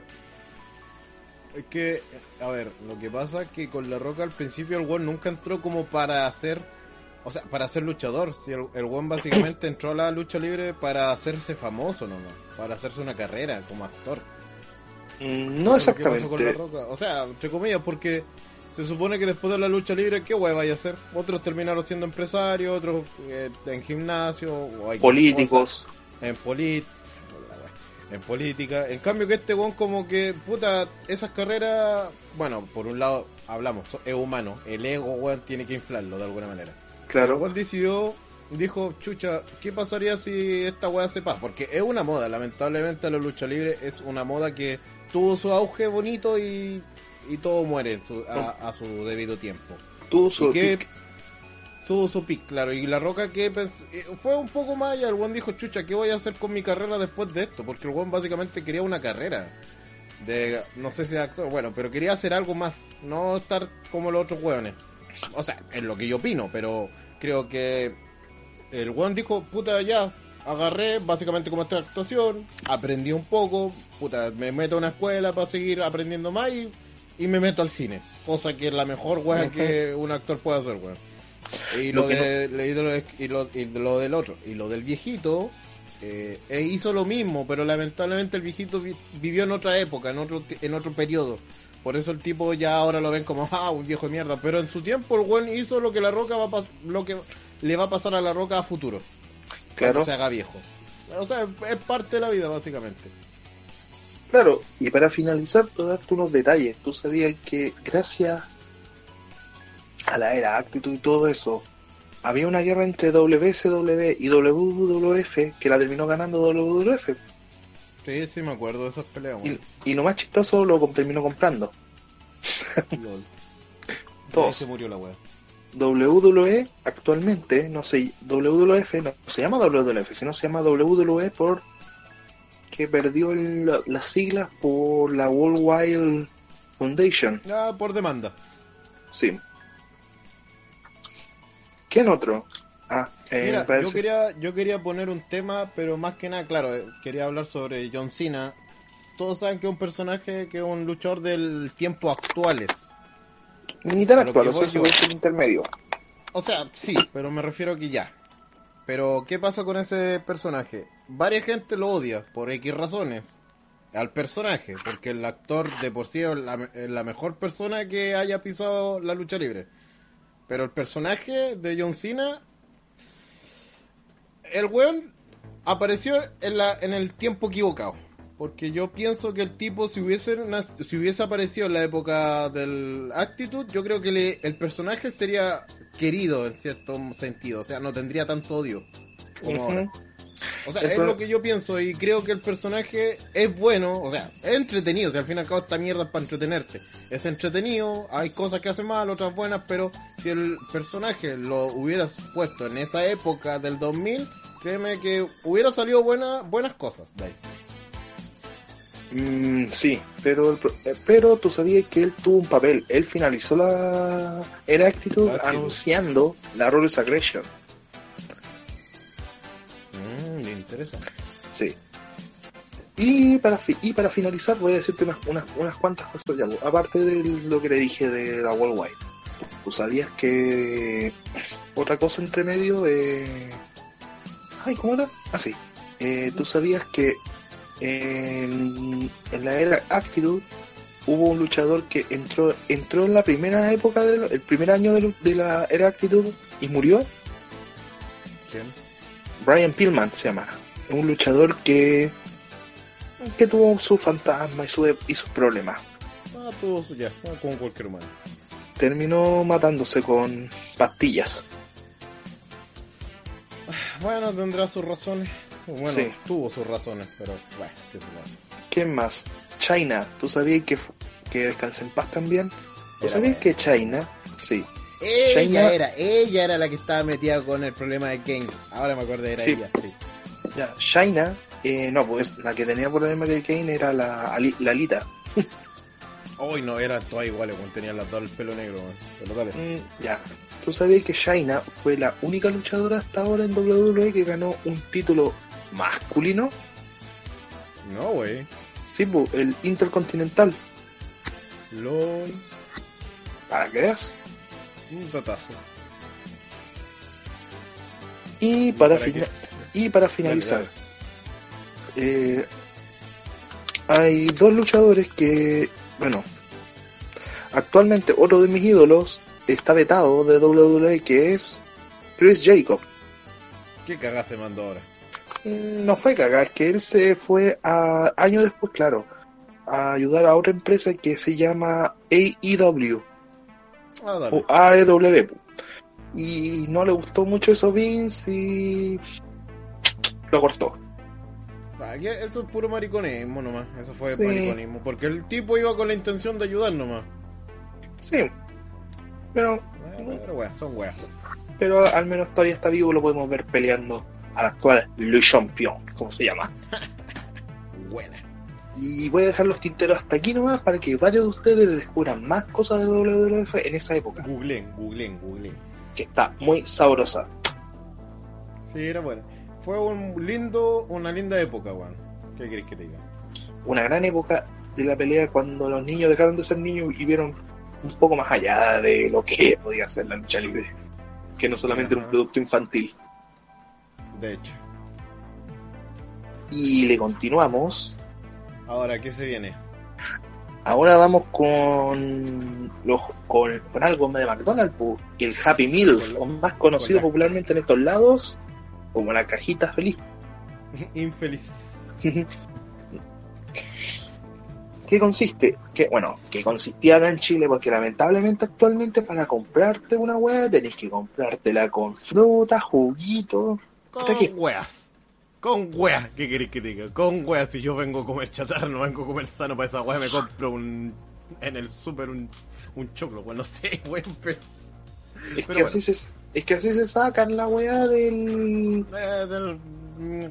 Es que, a ver, lo que pasa es que con La Roca al principio el weón nunca entró como para hacer, o sea, para ser luchador. Si el, el básicamente entró a la lucha libre para hacerse famoso nomás, para hacerse una carrera como actor. Mm, No con La exactamente. Roca. O sea, entre comillas, porque se supone que después de la lucha libre, ¿qué weón vaya a hacer? Otros terminaron siendo empresarios, otros eh, en gimnasio, o X Políticos. en polit en política. En cambio que este weón como que, puta, esas carreras, bueno, por un lado hablamos, es humano, el ego weón tiene que inflarlo de alguna manera. El Claro. weón decidió, dijo, chucha, ¿qué pasaría si esta weá se pasa? Porque es una moda, lamentablemente la lucha libre es una moda que tuvo su auge bonito y, y todo muere en su- a, a su debido tiempo. Tuvo su ¿Y qué? Tuvo su pick, claro. Y la roca que eh, fue un poco más allá. El buen dijo, chucha, ¿qué voy a hacer con mi carrera después de esto? Porque el buen básicamente quería una carrera. De, no sé si de actor, bueno, pero quería hacer algo más. No estar como los otros hueones. O sea, es lo que yo opino, pero creo que el weón dijo, puta, ya, agarré básicamente como esta actuación, aprendí un poco, puta, me meto a una escuela para seguir aprendiendo más y, y me meto al cine. Cosa que es la mejor Ujú. que un actor puede hacer, weón. Y lo, de, y lo y lo- y lo del otro, y lo del viejito, eh, eh, hizo lo mismo, pero lamentablemente el viejito vi- vivió en otra época, en otro, en otro periodo. Por eso el tipo ya ahora lo ven como, ah, un viejo de mierda. Pero en su tiempo el weón hizo lo que la roca va a lo que le va a pasar a la roca a futuro. Claro. Cuando se haga viejo. O sea, es parte de la vida, básicamente. Claro, y para finalizar, te darte unos detalles. Tú sabías que gracias a la era actitud y todo eso, había una guerra entre WCW y WWF que la terminó ganando WWF. Sí, sí, me acuerdo de esas peleas, Y, weón. y lo más chistoso lo terminó comprando. Lol. Todos. Se murió la wea. WWE actualmente, no sé, WWF no se llama WWF, sino se llama WWE por que perdió la- las siglas por la World Wide Foundation. Ya, por demanda. Sí. ¿Quién otro? Ah, eh, Mira, me parece- yo quería, yo quería poner un tema, pero más que nada, claro, eh, quería hablar sobre John Cena. Todos saben que es un personaje que es un luchador del tiempo actuales. ni tan actual, o sea, yo. ve el intermedio. O sea, sí, pero me refiero a que ya. Pero, ¿qué pasa con ese personaje? Varia gente lo odia, por X razones. Al personaje, porque el actor de por sí es la, es la mejor persona que haya pisado la lucha libre. Pero el personaje de John Cena, el weón apareció en, la, en el tiempo equivocado. Porque yo pienso que el tipo, si hubiese, si hubiese aparecido en la época del Actitude, yo creo que le- el personaje sería querido en cierto sentido. O sea, no tendría tanto odio como ahora. O sea, El es lo que yo pienso y creo que el personaje es bueno, o sea, es entretenido, o sea, al fin y al cabo esta mierda es para entretenerte. Es entretenido, hay cosas que hacen mal, otras buenas, pero si el personaje lo hubieras puesto en esa época del 2000, créeme que hubiera salido buena, buenas cosas de ahí. Mm, sí, pero, el eh, pero tú sabías que él tuvo un papel. Él finalizó la era actitud anunciando la Ruthless Aggression. Interesa. Sí. Y para, fi- y para finalizar voy a decirte unas, unas, unas cuantas cosas ya, aparte de lo que le dije de la Worldwide. ¿Tú sabías que otra cosa entre medio? Eh... Ay, ¿cómo era? Ah, sí. Eh, ¿Tú sabías que en, en la era Actitude hubo un luchador que entró entró en la primera época, del el primer año de, de la era Actitude y murió? ¿Quién? Brian Pillman se llama. Un luchador que que tuvo su fantasma y, su, y sus problemas. Ah, todo eso ya, como cualquier humano. Terminó matándose con pastillas. Bueno, tendrá sus razones. Bueno, Sí. tuvo sus razones, pero bueno, qué se. ¿Quién más? China. ¿Tú sabías que, que descansa en paz también? ¿Tú Era sabías que China? Sí. Ella China- era, ella era la que estaba metida con el problema de Kane. Ahora me acordé, era Sí. ella. Sí. Ya, China, eh, no, pues la que tenía problemas de Kane era la, la Alita. Hoy no, eran todas iguales, cuando tenían las dos el pelo negro. Pero dale. Mm, ya. ¿Tú sabías que China fue la única luchadora hasta ahora en WWE que ganó un título masculino? No, güey. Sí, bu, el Intercontinental. LOL. Para que veas. Un tatazo. Y para, ¿Para fina- qué? Y para finalizar, eh, hay dos luchadores que, bueno, actualmente otro de mis ídolos está vetado de WWE que es Chris Jacob. ¿Qué cagada se mandó ahora? Mm, No fue cagada, es que él se fue a, años después, claro, a ayudar a otra empresa que se llama AEW Ah, dale. o AEW. Y no le gustó mucho eso Vince y lo cortó. Ah, Eso es puro mariconismo nomás. Eso fue Sí. mariconismo. Porque el tipo iba con la intención de ayudar nomás. Sí, pero Eh, Pero son weas. pero al menos todavía está vivo, lo podemos ver peleando al actual Le Champion, como se llama. Buena. Y voy a dejar los tinteros hasta aquí nomás para que varios de ustedes descubran más cosas de WWF en esa época, Googleen, googleen, googleen. que está muy sabrosa. Sí, era buena. Fue un lindo, una linda época, weón. ¿Qué querés que te diga? Una gran época de la pelea cuando los niños dejaron de ser niños y vieron un poco más allá de lo que podía ser la lucha libre, que no solamente era un producto infantil. De hecho. Y le continuamos Ahora, ¿qué se viene? Ahora vamos con los con, con algo de McDonald's, el Happy Meal, o más conocido con la- popularmente en estos lados como la cajita feliz. Infeliz. ¿Qué consiste? Que, bueno, que consistía acá en Chile, porque lamentablemente actualmente para comprarte una hueá tenés que comprártela con fruta, juguito. Con que- weas. Con weas, ¿qué querés que diga? Con weas, si yo vengo a comer chatarra, no vengo a comer sano para esa wea, me compro un. En el súper un, un choclo, weón, no sé, weón, pero. Es Pero que, así se, es que así se sacan la weá del, Del.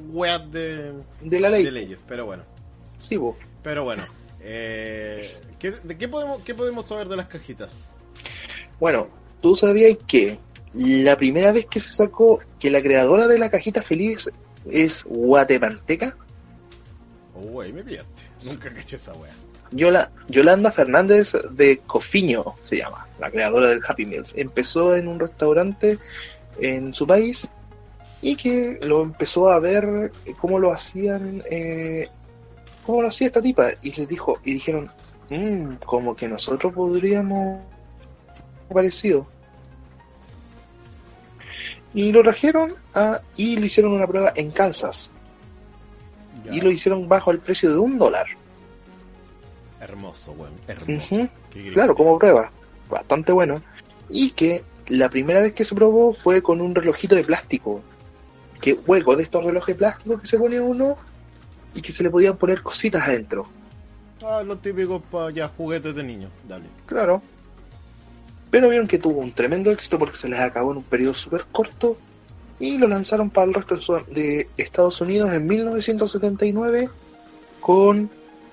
Weas de, de la ley. de leyes, pero bueno. Sí. Pero bueno. Eh, ¿qué, de qué, podemos, ¿Qué podemos saber de las cajitas? Bueno, ¿tú sabías que la primera vez que se sacó que la creadora de la cajita feliz es Guatemalteca? Oh, me pillaste. Nunca caché esa wea. Yola, Yolanda Fernández de Cofiño se llama, la creadora del Happy Meals. Empezó en un restaurante en su país y que lo empezó a ver cómo lo hacían, eh, cómo lo hacía esta tipa y les dijo y dijeron, "Mm, como que nosotros podríamos parecido. Y lo trajeron a, y le hicieron una prueba en Kansas Ya. y lo hicieron bajo el precio de un dólar. Hermoso, weón. Hermoso. Claro, como prueba. Bastante bueno. Y que la primera vez que se probó fue con un relojito de plástico. Que hueco de estos relojes de plástico que se pone uno y que se le podían poner cositas adentro. Ah, los típicos ya juguetes de niños. Dale. Claro. Pero vieron que tuvo un tremendo éxito porque se les acabó en un periodo súper corto y lo lanzaron para el resto de, Estados Unidos en 1979 con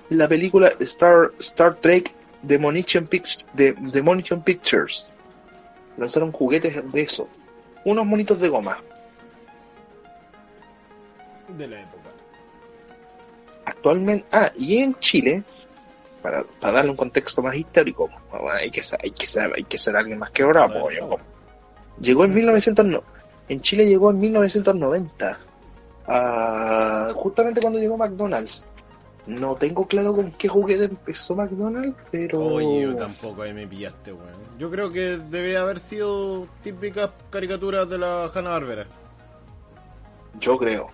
la película Star, Star Trek Demolition, Pict- de, Demolition Pictures. Lanzaron juguetes de eso. Unos monitos de goma. De la época. Actualmente, ah, y en Chile, para, para darle un contexto más histórico, hay que ser, hay que ser, hay que ser alguien más que Saber pues. Llegó en 1900, no- en Chile llegó en 1990, ah, justamente cuando llegó McDonald's. No tengo claro con qué juguete empezó McDonald's, pero Oye, yo tampoco ahí me pillaste, weón. Yo creo que debería haber sido típicas caricaturas de la Hanna Barbera. yo creo,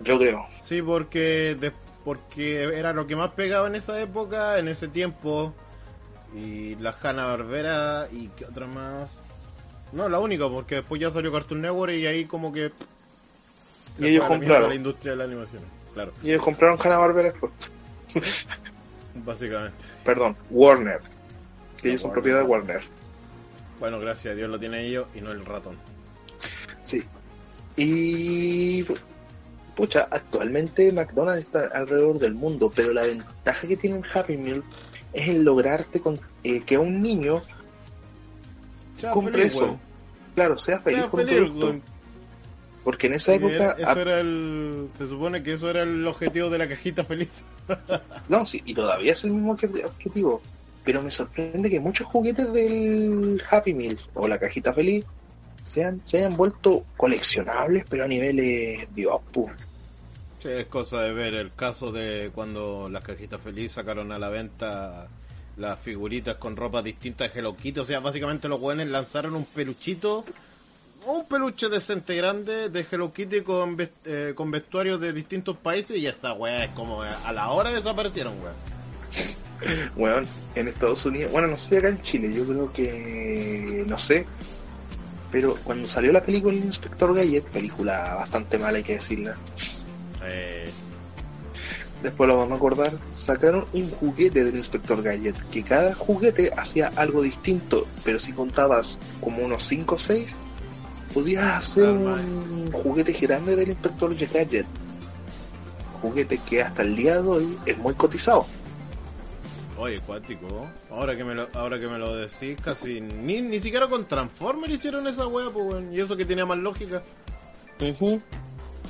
yo creo. Sí, porque de- porque era lo que más pegaba en esa época, en ese tiempo. Y la Hanna Barbera y qué otra más. No, la única, porque después ya salió Cartoon Network y ahí como que. se Y ellos compraron. la industria de la animación. Claro, Y ellos compraron Hanna Barbera después. básicamente. sí. Perdón, Warner. Que ellos son propiedad de Warner. Bueno, gracias a Dios lo tiene ellos y no el ratón. Sí. Y pucha, actualmente McDonald's está alrededor del mundo, pero la ventaja que tiene el Happy Meal es el lograrte con, eh, que un niño Sea compre feliz, eso. Claro, sea feliz Sea con un feliz, producto. Porque en esa época, eso era el. Se supone que eso era el objetivo de la cajita feliz. no, sí, y todavía es el mismo obje- objetivo. Pero me sorprende que muchos juguetes del Happy Meal o la cajita feliz sean, se hayan vuelto coleccionables, pero a niveles Dios, pu. Sí, es cosa de ver el caso de cuando las cajitas feliz sacaron a la venta las figuritas con ropa distinta de Hello Kitty. O sea, básicamente los buenos lanzaron un peluchito, un peluche decente grande de Hello Kitty con, ves- eh, con vestuarios de distintos países y esa weá es como a la hora desaparecieron, weá. Bueno, en Estados Unidos, bueno, no sé acá en Chile, yo creo que, no sé, pero cuando salió la película El Inspector Gadget, película bastante mala hay que decirla, Eh, después lo vamos a acordar, sacaron un juguete del Inspector Gadget, que cada juguete hacía algo distinto, pero si contabas como unos 5 o 6, podías hacer un juguete grande del Inspector Gadget. Juguete que hasta el día de hoy es muy cotizado. oye, cuático. Ahora que me lo, ahora que me lo decís, casi ni, ni siquiera con Transformer hicieron esa weá, pues. Y eso que tenía más lógica. Ujú.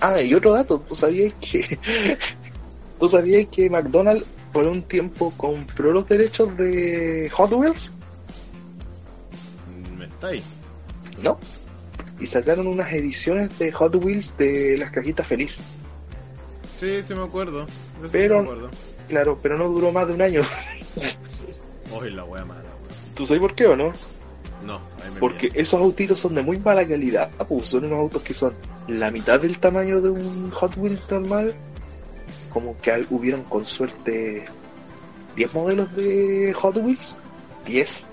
Ah, y otro dato, ¿tú sabías que tú sabías que McDonald's por un tiempo compró los derechos de Hot Wheels? Me está ahí. ¿No? Y sacaron unas ediciones de Hot Wheels de las cajitas feliz. Sí, sí me acuerdo. Eso Pero- sí me acuerdo. Claro, pero no duró más de un año. Oye, la wea mala, weón. ¿Tú sabes por qué o no? No, ahí me Porque esos autitos son de muy mala calidad. Pues son unos autos que son la mitad del tamaño de un Hot Wheels normal. Como que hubieron con suerte 10 modelos de Hot Wheels. 10.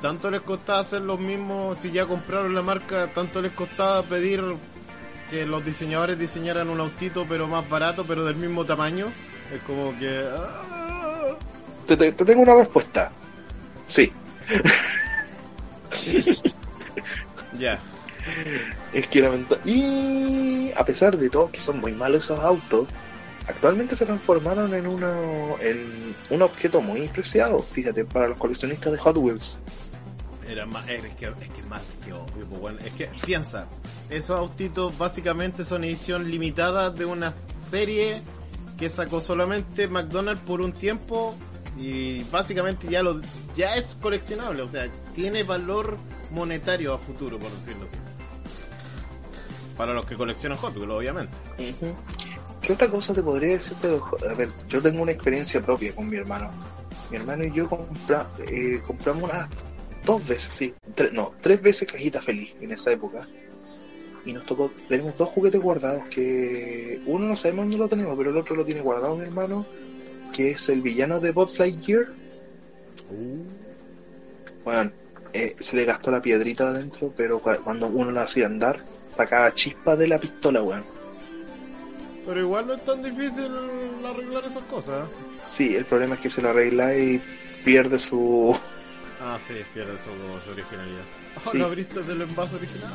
Tanto les costaba hacer los mismos, si ya compraron la marca, tanto les costaba pedir que los diseñadores diseñaran un autito pero más barato, pero del mismo tamaño. Es como que... ah, Te, te- te tengo una respuesta. Sí. Ya. Es que lamenta- Y a pesar de todo que son muy malos esos autos, actualmente se transformaron en, uno, en un objeto muy preciado, fíjate, para los coleccionistas de Hot Wheels. Era más, es que, es que más que obvio, pues, bueno. Es que piensa, esos autitos básicamente son edición limitada de una serie que sacó solamente McDonald's por un tiempo y básicamente ya lo ya es coleccionable, o sea, tiene valor monetario a futuro, por decirlo así. Para los que coleccionan Hot Wheels, obviamente. ¿Qué otra cosa te podría decir A ver, yo tengo una experiencia propia con mi hermano. Mi hermano y yo compra, eh, compramos unas dos veces, sí, no, tres veces cajita feliz en esa época. Y nos tocó, tenemos dos juguetes guardados que uno no sabemos dónde lo tenemos, pero el otro lo tiene guardado mi hermano, que es el villano de Buzz Lightyear. Bueno, eh, se le gastó la piedrita adentro, pero cua- cuando uno lo hacía andar, sacaba chispas de la pistola, weón. Pero igual no es tan difícil arreglar esas cosas. ¿eh? Sí, el problema es que se lo arregla y pierde su... Ah, sí, pierde su, su originalidad. Oh, Sí. no abriste el envase original.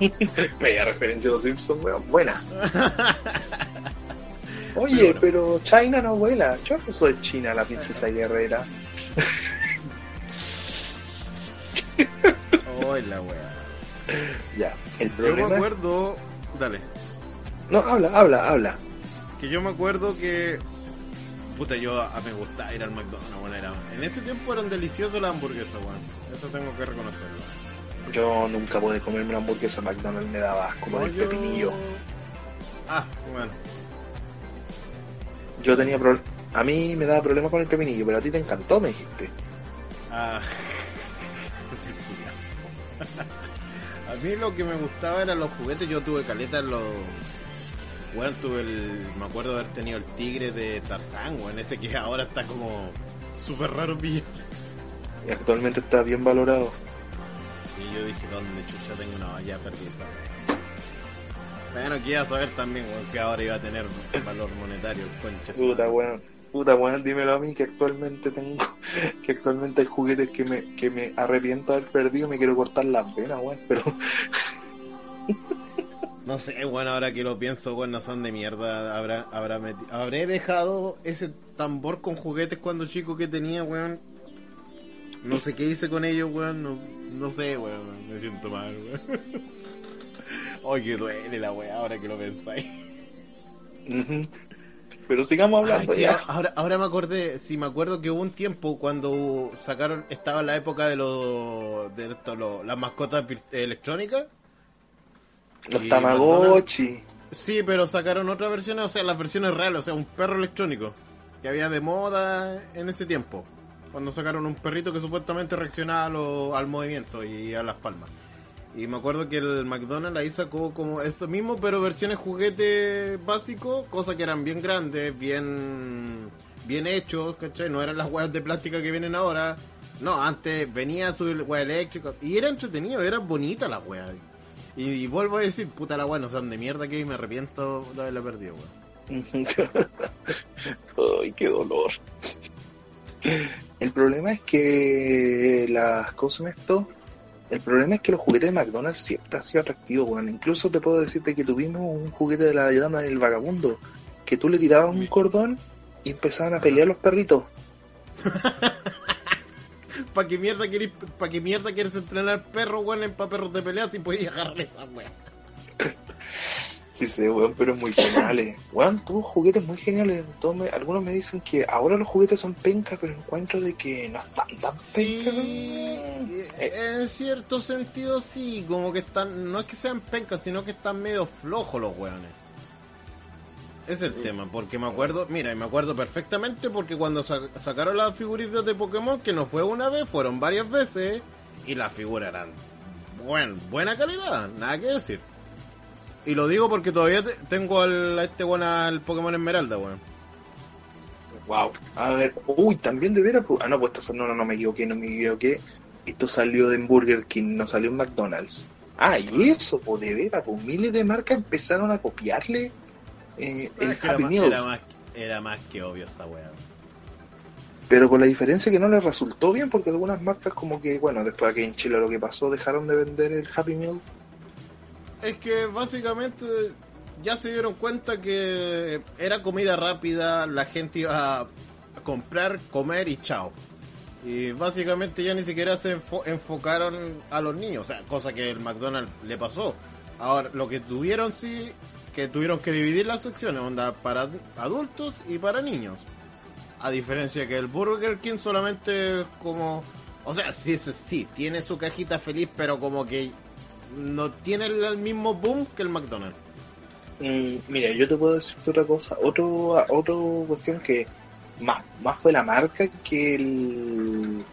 Bella referencia a los Simpsons, weón. Buena. Oye, Pero bueno. pero China no vuela. Yo no soy China, la princesa guerrera. Oh, la wea. Ya, el Yo me problema... acuerdo. Dale. No, habla, habla, habla. Que yo me acuerdo que. Puta, yo a, me gustaba ir al McDonald's, bueno, era. En ese tiempo eran deliciosas las hamburguesas, weón. Eso tengo que reconocerlo. Yo nunca pude comerme una hamburguesa McDonald's, me daba asco con No, el yo- pepinillo. Ah, bueno. Yo tenía pro- A mí me daba problema con el pepinillo, pero a ti te encantó, me dijiste. Ah. A mí lo que me gustaba eran los juguetes. Yo tuve caleta en los. Bueno, tuve el. Me acuerdo haber tenido el tigre de Tarzán, weón. Ese que ahora está como. Súper raro pillo. Y actualmente está bien valorado. Y yo dije, ¿dónde chucha tengo una valla perdida? Bueno, que iba a saber también, weón, que ahora iba a tener valor monetario, concha. Puta, weón. Puta, weón, dímelo a mí que actualmente tengo. Que actualmente hay juguetes que me, que me arrepiento de haber perdido. Me quiero cortar las venas, weón. Pero No sé, bueno, ahora que lo pienso, bueno, son de mierda. Habrá, habrá meti- Habré dejado ese tambor con juguetes cuando chico que tenía, weón. No sé qué hice con ellos, weón. No, no sé, weón. Me siento mal, weón. Que duele la weá ahora que lo pensáis. Pero sigamos hablando ya. ahora, ahora me acordé, sí, me acuerdo que hubo un tiempo cuando sacaron, estaba la época de los, de esto, lo- las mascotas electrónicas. Los Tamagotchi. Sí, pero sacaron otras versiones, o sea, las versiones reales, o sea, un perro electrónico que había de moda en ese tiempo. Cuando sacaron un perrito que supuestamente reaccionaba a lo- al movimiento y a las palmas. Y me acuerdo que el McDonald's ahí sacó como esto mismo, pero versiones juguete básico, cosas que eran bien grandes, bien bien hechos, ¿cachai? No eran las huevas de plástica que vienen ahora. No, antes venía su hueá eléctrica y era entretenido, era bonita la hueá. Y, vuelvo a decir, puta la hueá, no sean de mierda que me arrepiento de haberla perdido. Ay, qué dolor. El problema es que las cosas esto, el problema es que los juguetes de McDonald's siempre han sido atractivos, weón. Incluso te puedo decirte que tuvimos un juguete de la dama del vagabundo, que tú le tirabas un cordón y empezaban a pelear los perritos. ¿Para qué mierda querés, pa qué mierda quieres entrenar perros, weón, para perros de pelea si podías agarrarle esa weá? Sí sé, weón, pero muy geniales. Weón, tuvo juguetes muy geniales. Me- algunos me dicen que ahora los juguetes son pencas, pero encuentro de que no están tan Sí, pencas. eh, en cierto sentido sí, como que están, no es que sean pencas, sino que están medio flojos los weones. Es el tema, porque me acuerdo, mira, y me acuerdo perfectamente porque cuando sa- sacaron las figuritas de Pokémon, que no fue una vez, fueron varias veces, y las figuras eran buen, buena calidad, nada que decir. Y lo digo porque todavía te- tengo al, a este weón al Pokémon Esmeralda, weón. Wow. A ver, uy, también de veras. pu- Ah, no, pues esto, no, no, no me equivoqué, no me equivoqué. Esto salió de Burger King, no salió en McDonald's. Ah, y eso, pues de veras, pues miles de marcas empezaron a copiarle eh, el era, Happy más, Meals. era, más, era más que obvio esa weá. Pero con la diferencia que no les resultó bien, porque algunas marcas, como que, bueno, después aquí en Chile lo que pasó, dejaron de vender el Happy Meals. Es que básicamente ya se dieron cuenta que era comida rápida, la gente iba a comprar, comer y chao. Y básicamente ya ni siquiera se enfo- enfocaron a los niños, o sea, cosa que el McDonald's le pasó. Ahora, lo que tuvieron sí que tuvieron que dividir las secciones, onda para adultos y para niños. A diferencia que el Burger King solamente como... O sea, sí, sí, sí, tiene su cajita feliz, pero como que no tiene el mismo boom que el McDonald's. Mm, mira, yo te puedo decir otra cosa, otro, otro cuestión que más, más fue la marca que el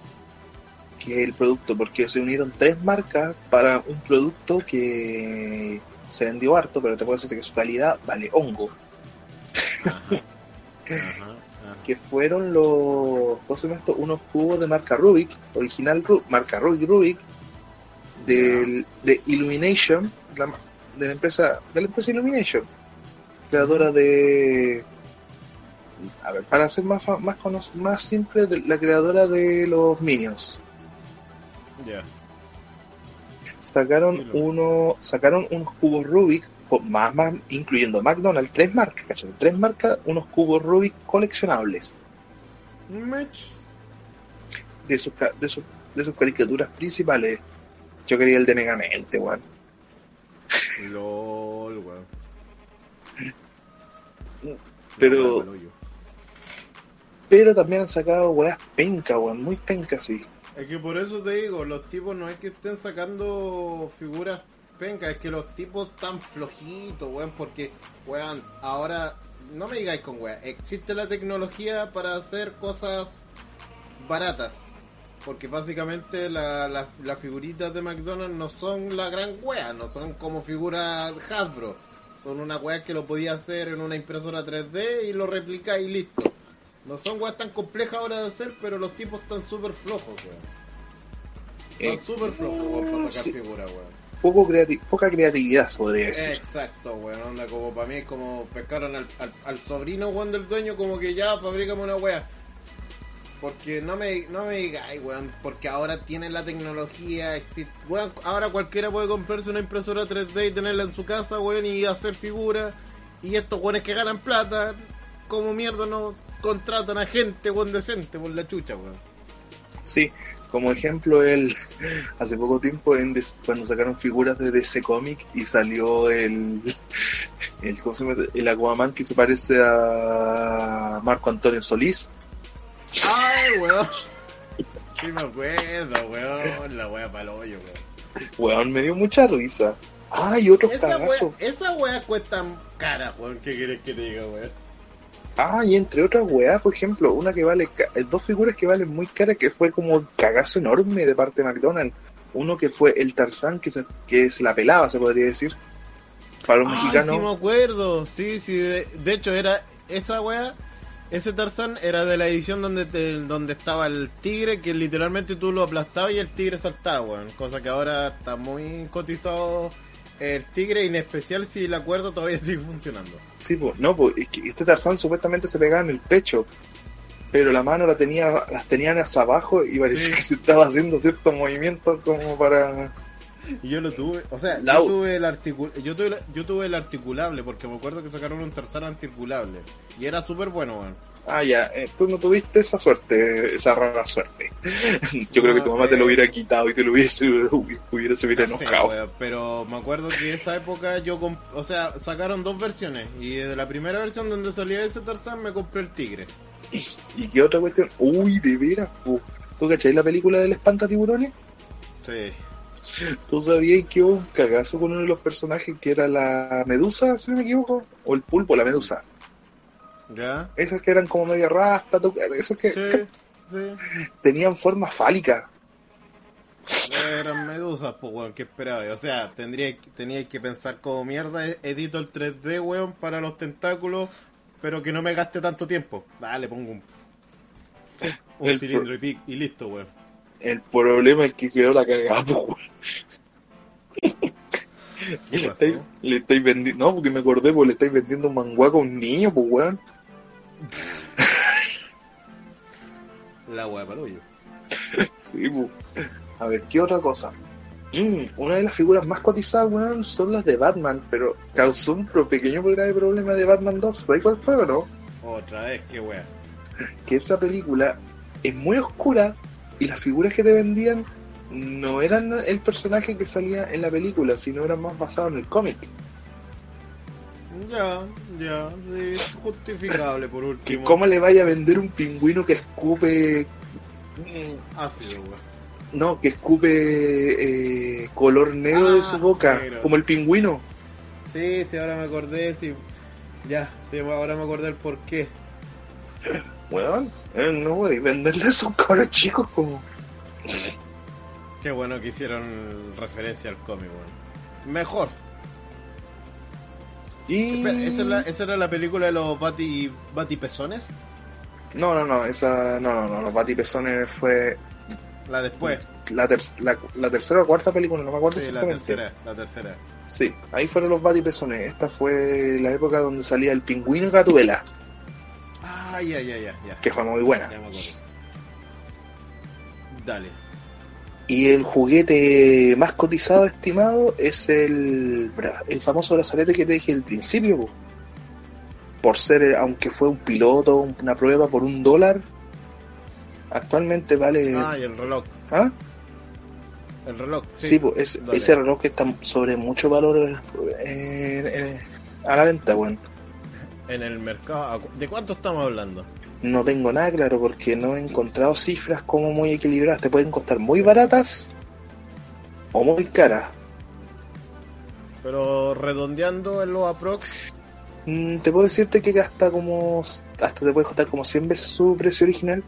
que el producto, porque se unieron tres marcas para un producto que se vendió harto, pero te puedo decir que su calidad vale hongo. que fueron los, esto? unos cubos de marca Rubik, original marca Rubik Rubik, del, de Illumination, de la empresa, de la empresa Illumination, creadora de a ver, para ser más más más simple, la creadora de los Minions. Ya. Sacaron uno, sacaron unos cubos Rubik, más, más, incluyendo McDonald's, tres marcas, ¿cachai? Tres marcas, unos cubos Rubik coleccionables. De sus, de sus, de sus caricaturas principales. Yo quería el de Megamente, weón. LOL, weón. Pero. Pero también han sacado weas penca, weón. Muy penca, sí. Es que por eso te digo, los tipos no es que estén sacando figuras penca, es que los tipos están flojitos, weón. Porque, weón, ahora. No me digáis con weón. Existe la tecnología para hacer cosas baratas porque básicamente las figuritas de McDonald's no son la gran wea, no son como figuras Hasbro. Son una wea que lo podía hacer en una impresora 3D y lo replica y listo. No son weas tan complejas ahora de hacer, pero los tipos están súper flojos, weón. Están eh, súper flojos para sacar figuras, weón. Poco poca creatividad, podría decir. Exacto, weón. Onda, como para mí es como pescaron al, al, sobrino, weón, del dueño, como que ya fabricamos una wea porque no me, no me digáis, weón, porque ahora tienen la tecnología, existe, weón, ahora cualquiera puede comprarse una impresora 3D y tenerla en su casa, weón, y hacer figuras. Y estos weones que ganan plata, como mierda no contratan a gente, weón, decente por la chucha, weón. Sí, como ejemplo, el hace poco tiempo en cuando sacaron figuras de DC Comic y salió el el, ¿cómo se llama? el Aquaman que se parece a Marco Antonio Solís Ay, weón. Sí me acuerdo, weón. La wea para el hoyo, weón. Weón, me dio mucha risa. Ay, otro cagazo. esa wea cuesta cara, weón. ¿Qué quieres que te diga, weón? Ah, y entre otras weas, por ejemplo, una que vale, eh, dos figuras que valen muy cara, que fue como un cagazo enorme de parte de McDonald's. Uno que fue el Tarzán, que se, que se la pelaba, se podría decir. Para los mexicanos. Sí, me acuerdo. Sí, sí, de, de hecho era esa wea ese Tarzán era de la edición donde donde estaba el tigre, que literalmente tú lo aplastabas y el tigre saltaba, weón. Cosa que ahora está muy cotizado el tigre, y en especial si la cuerda todavía sigue funcionando. Sí, pues, no, pues, este Tarzán supuestamente se pegaba en el pecho, pero la mano la tenía, las tenían hacia abajo y parecía que se estaba haciendo ciertos movimientos como para... Y yo lo tuve, o sea, yo tuve, el articul yo, tuve, yo tuve el articulable porque me acuerdo que sacaron un tercer articulable y era súper bueno, weón. Ah, ya, eh, tú no tuviste esa suerte, esa rara suerte. Yo creo que tu mamá te lo hubiera quitado y te lo hubiese, hubiera, se hubiera enojado. pero me acuerdo que esa época yo, o sea, sacaron dos versiones y de la primera versión donde salía ese Tarzán me compré el tigre. ¿Y qué otra cuestión? Uy, de veras, ¿tú cacháis la película del espanta tiburones? Sí. ¿Tú sabías que hubo un cagazo con uno de los personajes que era la medusa, si no me equivoco? O el pulpo, la medusa. ¿Ya? Esas que eran como media rasta, esos que, tenían forma fálica. Eran medusas, pues, weón, ¿qué esperaba? O sea, tendría, tenía que pensar como mierda, edito el 3D, weón, para los tentáculos, pero que no me gaste tanto tiempo. Dale, pongo un, un cilindro y, y listo, weón. El problema es que quedó la cagada, le, estáis, le estáis vendiendo. No, porque me acordé, pues le estáis vendiendo un manguaco a un niño, pues weón. La wea para hoyo. sí, pues. A ver, ¿qué otra cosa? Mm, una de las figuras más cotizadas, weón, son las de Batman, pero causó un pequeño grave problema de Batman 2. ¿Sabes cuál fue o no? Otra vez, qué weón. Que esa película es muy oscura y las figuras que te vendían no eran el personaje que salía en la película, sino eran más basados en el cómic. Ya, ya, sí, justificable por ¿Que último. ¿Cómo le vaya a vender un pingüino que escupe... mm, Ácido, weón. No, que escupe eh, color negro de su Ah, boca, negro. como el pingüino. Sí, sí, ahora me acordé, sí. Ya, sí, ahora me acordé el por qué. Bueno, eh, no voy a venderle a esos cabros chicos como... Qué bueno que hicieron referencia al cómic, weón. Mejor. Y... Espera, ¿esa, es la- esa era la película de los bati, batipezones? No, no, no, esa... No, no, no, los Batipezones fue La después. la, ter- la, la tercera o cuarta película, no me acuerdo Sí, la exactamente. tercera, la tercera. Sí, ahí fueron los Batipezones. Esta fue la época donde salía el pingüino y Gatuela, Ah, ya, ya, ya, ya. que fue muy buena. Ya me acuerdo. Dale. Y el juguete más cotizado, estimado, es el, el famoso brazalete que te dije al principio. po. Por ser, aunque fue un piloto, una prueba por un dólar, actualmente vale... Ah, y el reloj. ¿Ah? El reloj, sí. Sí, po, es- ese reloj que está sobre mucho valor eh, eh, a la venta, bueno. En el mercado. ¿De cuánto estamos hablando? No tengo nada claro porque no he encontrado cifras como muy equilibradas. Te pueden costar muy baratas o muy caras. Pero redondeando en los aprox, Mm, te puedo decirte que hasta como hasta te puede costar como 100 veces su precio original.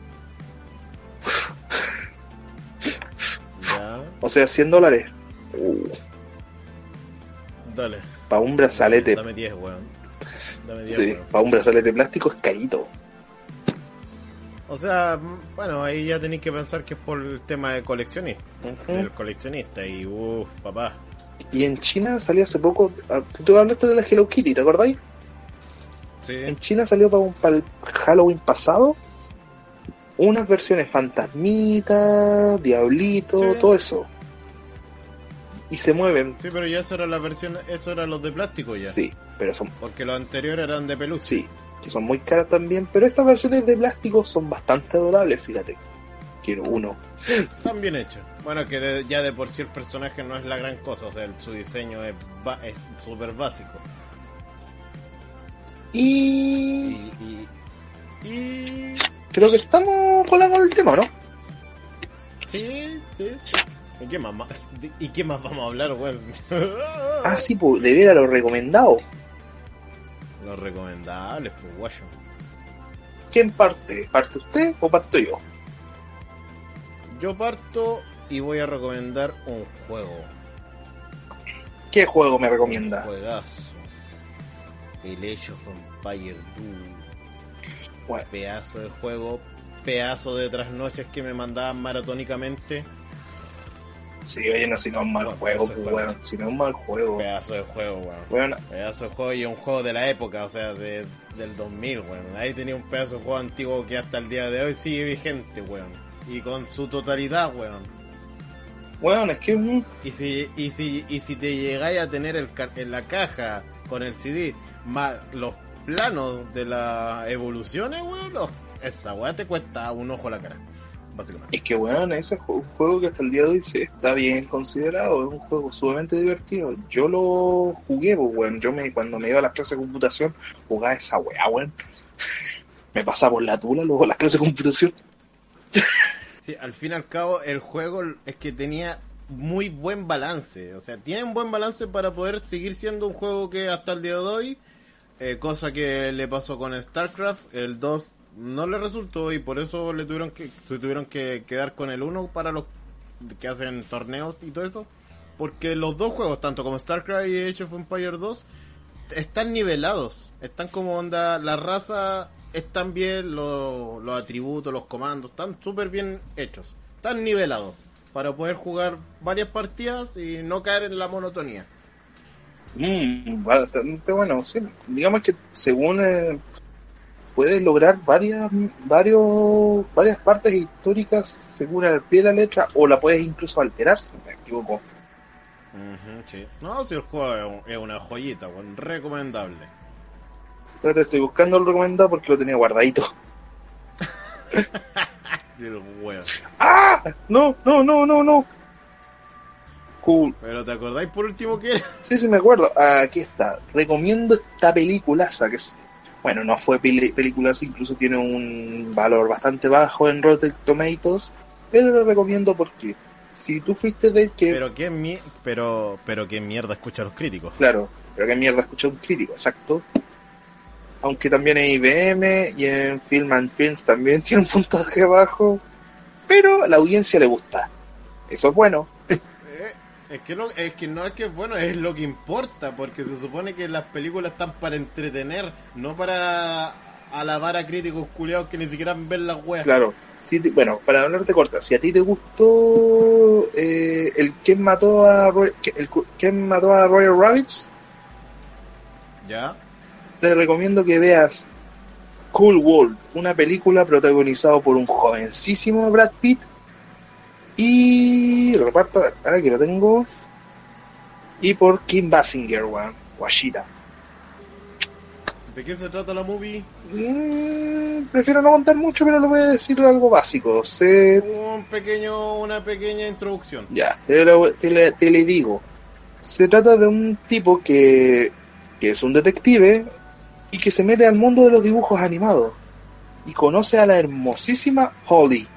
ya. O sea, 100 dólares. Uh, Dale. para un brazalete. Dame 10, weón. Dame 10, Sí, para un brazalete de plástico es carito. O sea, bueno, ahí ya tenéis que pensar que es por el tema de coleccionista. Ujú. Del coleccionista. Y uff, papá. Y en China salió hace poco. ah, Tú hablaste de la Hello Kitty, ¿te acordáis? Sí. En China salió para, un, para el Halloween pasado unas versiones fantasmita, diablito, Sí. todo eso. Y se mueven. Sí, pero ya eso era la versión, eso eran los de plástico ya. Sí, pero son Porque los anteriores eran de peluche. sí, que son muy caras también, pero estas versiones de plástico son bastante adorables, fíjate. Quiero uno. Están bien hechos. Bueno, que de- ya de por sí el personaje no es la gran cosa, o sea, el- su diseño es súper básico. Y Y, y, y- creo que estamos con el tema, ¿no? Sí, sí. ¿Y qué más, ¿Y qué más vamos a hablar, weón? Ah, sí, pues de ver a lo recomendado. Los recomendables, pues, guayo. ¿Quién parte? ¿Parte usted o parto yo? Yo parto y voy a recomendar un juego. ¿Qué juego me Un recomienda? juegazo. El Age of Empire 2. Bueno. Pedazo de juego. Pedazo de trasnoches que me mandaban maratónicamente. Sí, oye, no, si no es un mal juego, pues, weón. Si no es un mal juego. Pedazo de juego, weón. Pedazo de juego y un juego de la época, o sea, de, del 2000, weón. Ahí tenía un pedazo de juego antiguo que hasta el día de hoy sigue vigente, weón. Y con su totalidad, weón. weón, es que Y si, y si, y si te llegáis a tener el, en la caja con el CD más los planos de las evoluciones, weón, esa weá te cuesta un ojo la cara, básicamente. Es que, weón, ese es un juego que hasta el día de hoy se está bien considerado, es un juego sumamente divertido. Yo lo jugué, pues, weón. Yo me, cuando me iba a las clases de computación, jugaba esa weá, weón. Me pasaba por la tula luego las clases de computación. Sí, al fin y al cabo, el juego es que tenía muy buen balance. O sea, tiene un buen balance para poder seguir siendo un juego que hasta el día de hoy, eh, cosa que le pasó con StarCraft, el 2 no le resultó y por eso le tuvieron que tuvieron que quedar con el 1 para los que hacen torneos y todo eso. Porque los dos juegos, tanto como StarCraft y Age of Empires 2, están nivelados. Están como onda, la raza están bien, lo- los atributos, los comandos, están súper bien hechos. Están nivelados para poder jugar varias partidas y no caer en la monotonía. Mm, bastante bueno, sí. Digamos que según eh, puedes lograr varias, varios, varias partes históricas según al pie de la letra, o la puedes incluso alterar, si me equivoco. Sí. No, si el juego es un- es una joyita, weón, recomendable. Espérate, estoy buscando el recomendado porque lo tenía guardadito. ¡Ah! No, no, no, no, no. Cool. Pero ¿te acordáis por último que era? Sí, sí, me acuerdo. Aquí está. Recomiendo esta peliculaza que es. Bueno, no fue peli peliculaza, incluso tiene un valor bastante bajo en Rotten Tomatoes, pero lo recomiendo porque si tú fuiste de que. Pero qué, mi pero, pero qué mierda escucha a los críticos. Claro, pero qué mierda escucha un crítico, exacto. Aunque también en IBM y en Film and Films también tiene un puntaje bajo, pero a la audiencia le gusta. Eso es bueno. Es que, no, es que no es que bueno, es lo que importa, porque se supone que las películas están para entretener, no para alabar a críticos culiados que ni siquiera ven las weas. Claro, sí, bueno, para hablarte corta, si a ti te gustó eh, el quién mató a Roy- el quién mató a Royal Rabbits, ¿Ya? te recomiendo que veas Cool World, una película protagonizada por un jovencísimo Brad Pitt y reparto, ahora que lo tengo, y por Kim Basinger, weón, Washita. ¿De qué se trata la movie? Mm, prefiero no contar mucho, pero le voy a decir algo básico. Se Un pequeño, una pequeña introducción. Ya, te, lo- te le, te le digo. Se trata de un tipo que, que es un detective y que se mete al mundo de los dibujos animados y conoce a la hermosísima Holly.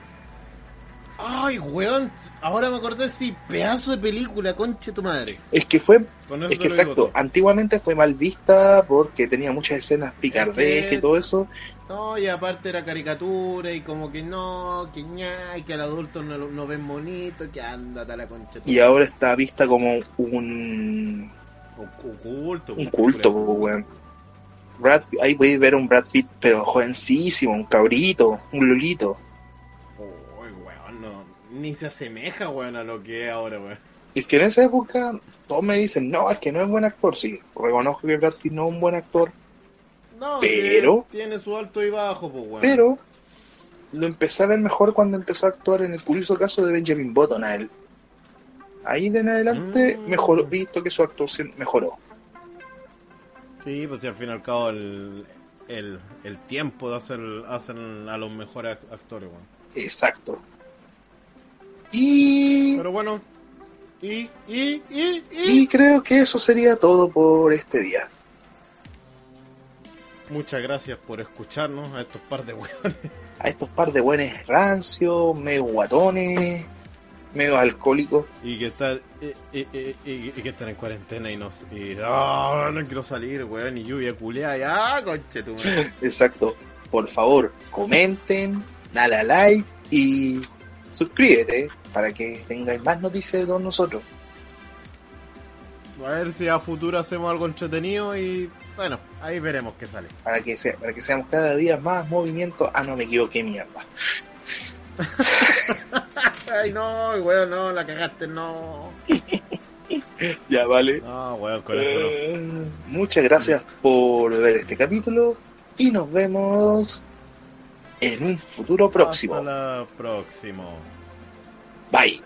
Ay, weón, ahora me acordé, sí, pedazo de película, conche tu madre. Es que fue, es que exacto, antiguamente fue mal vista porque tenía muchas escenas picardescas y todo eso. No, y aparte era caricatura y como que no, que ña, y que al adulto no, lo- no ven bonito, que ándate a la concha. Y ahora está vista como un, Oculto. un culto, po, weón. Brad, ahí podéis ver un Brad Pitt, pero jovencísimo, un cabrito, un lolito. Ni se asemeja, weón, a lo que es ahora, weón. Y es que en esa época todos me dicen, no, es que no es buen actor. Sí, reconozco que Brad Pitt no es un buen actor, No, Pero- tiene su alto y bajo, pues, weón. pero lo empecé a ver mejor cuando empezó a actuar en el curioso caso de Benjamin Button a él. Ahí de en adelante Mm. mejoró, visto que su actuación mejoró. Sí, pues si al fin y al cabo el, el, el tiempo de hacer, hacer a los mejores act- actores, weón. Exacto. Y, Pero bueno, y, y, y, y... y creo que eso sería todo por este día. Muchas gracias por escucharnos a estos par de weones. A estos par de buenos rancios, medio guatones, medio alcohólicos. Y que están, y, y- y- y- que están en cuarentena y no, ah, no quiero salir, weón, y lluvia culiada, ya, conche. Exacto. Por favor, comenten, dale a like y suscríbete para que tengáis más noticias de todos nosotros. A ver si a futuro hacemos algo entretenido y bueno, ahí veremos qué sale. Para que, sea, para que seamos cada día más movimiento. Ah, no me equivoqué, mierda. Ay, no, weón, no, la cagaste, no. Ya, vale. No, weón, con eso no. Eh, muchas gracias por ver este capítulo y nos vemos en un futuro próximo. Hasta la próxima. Bye.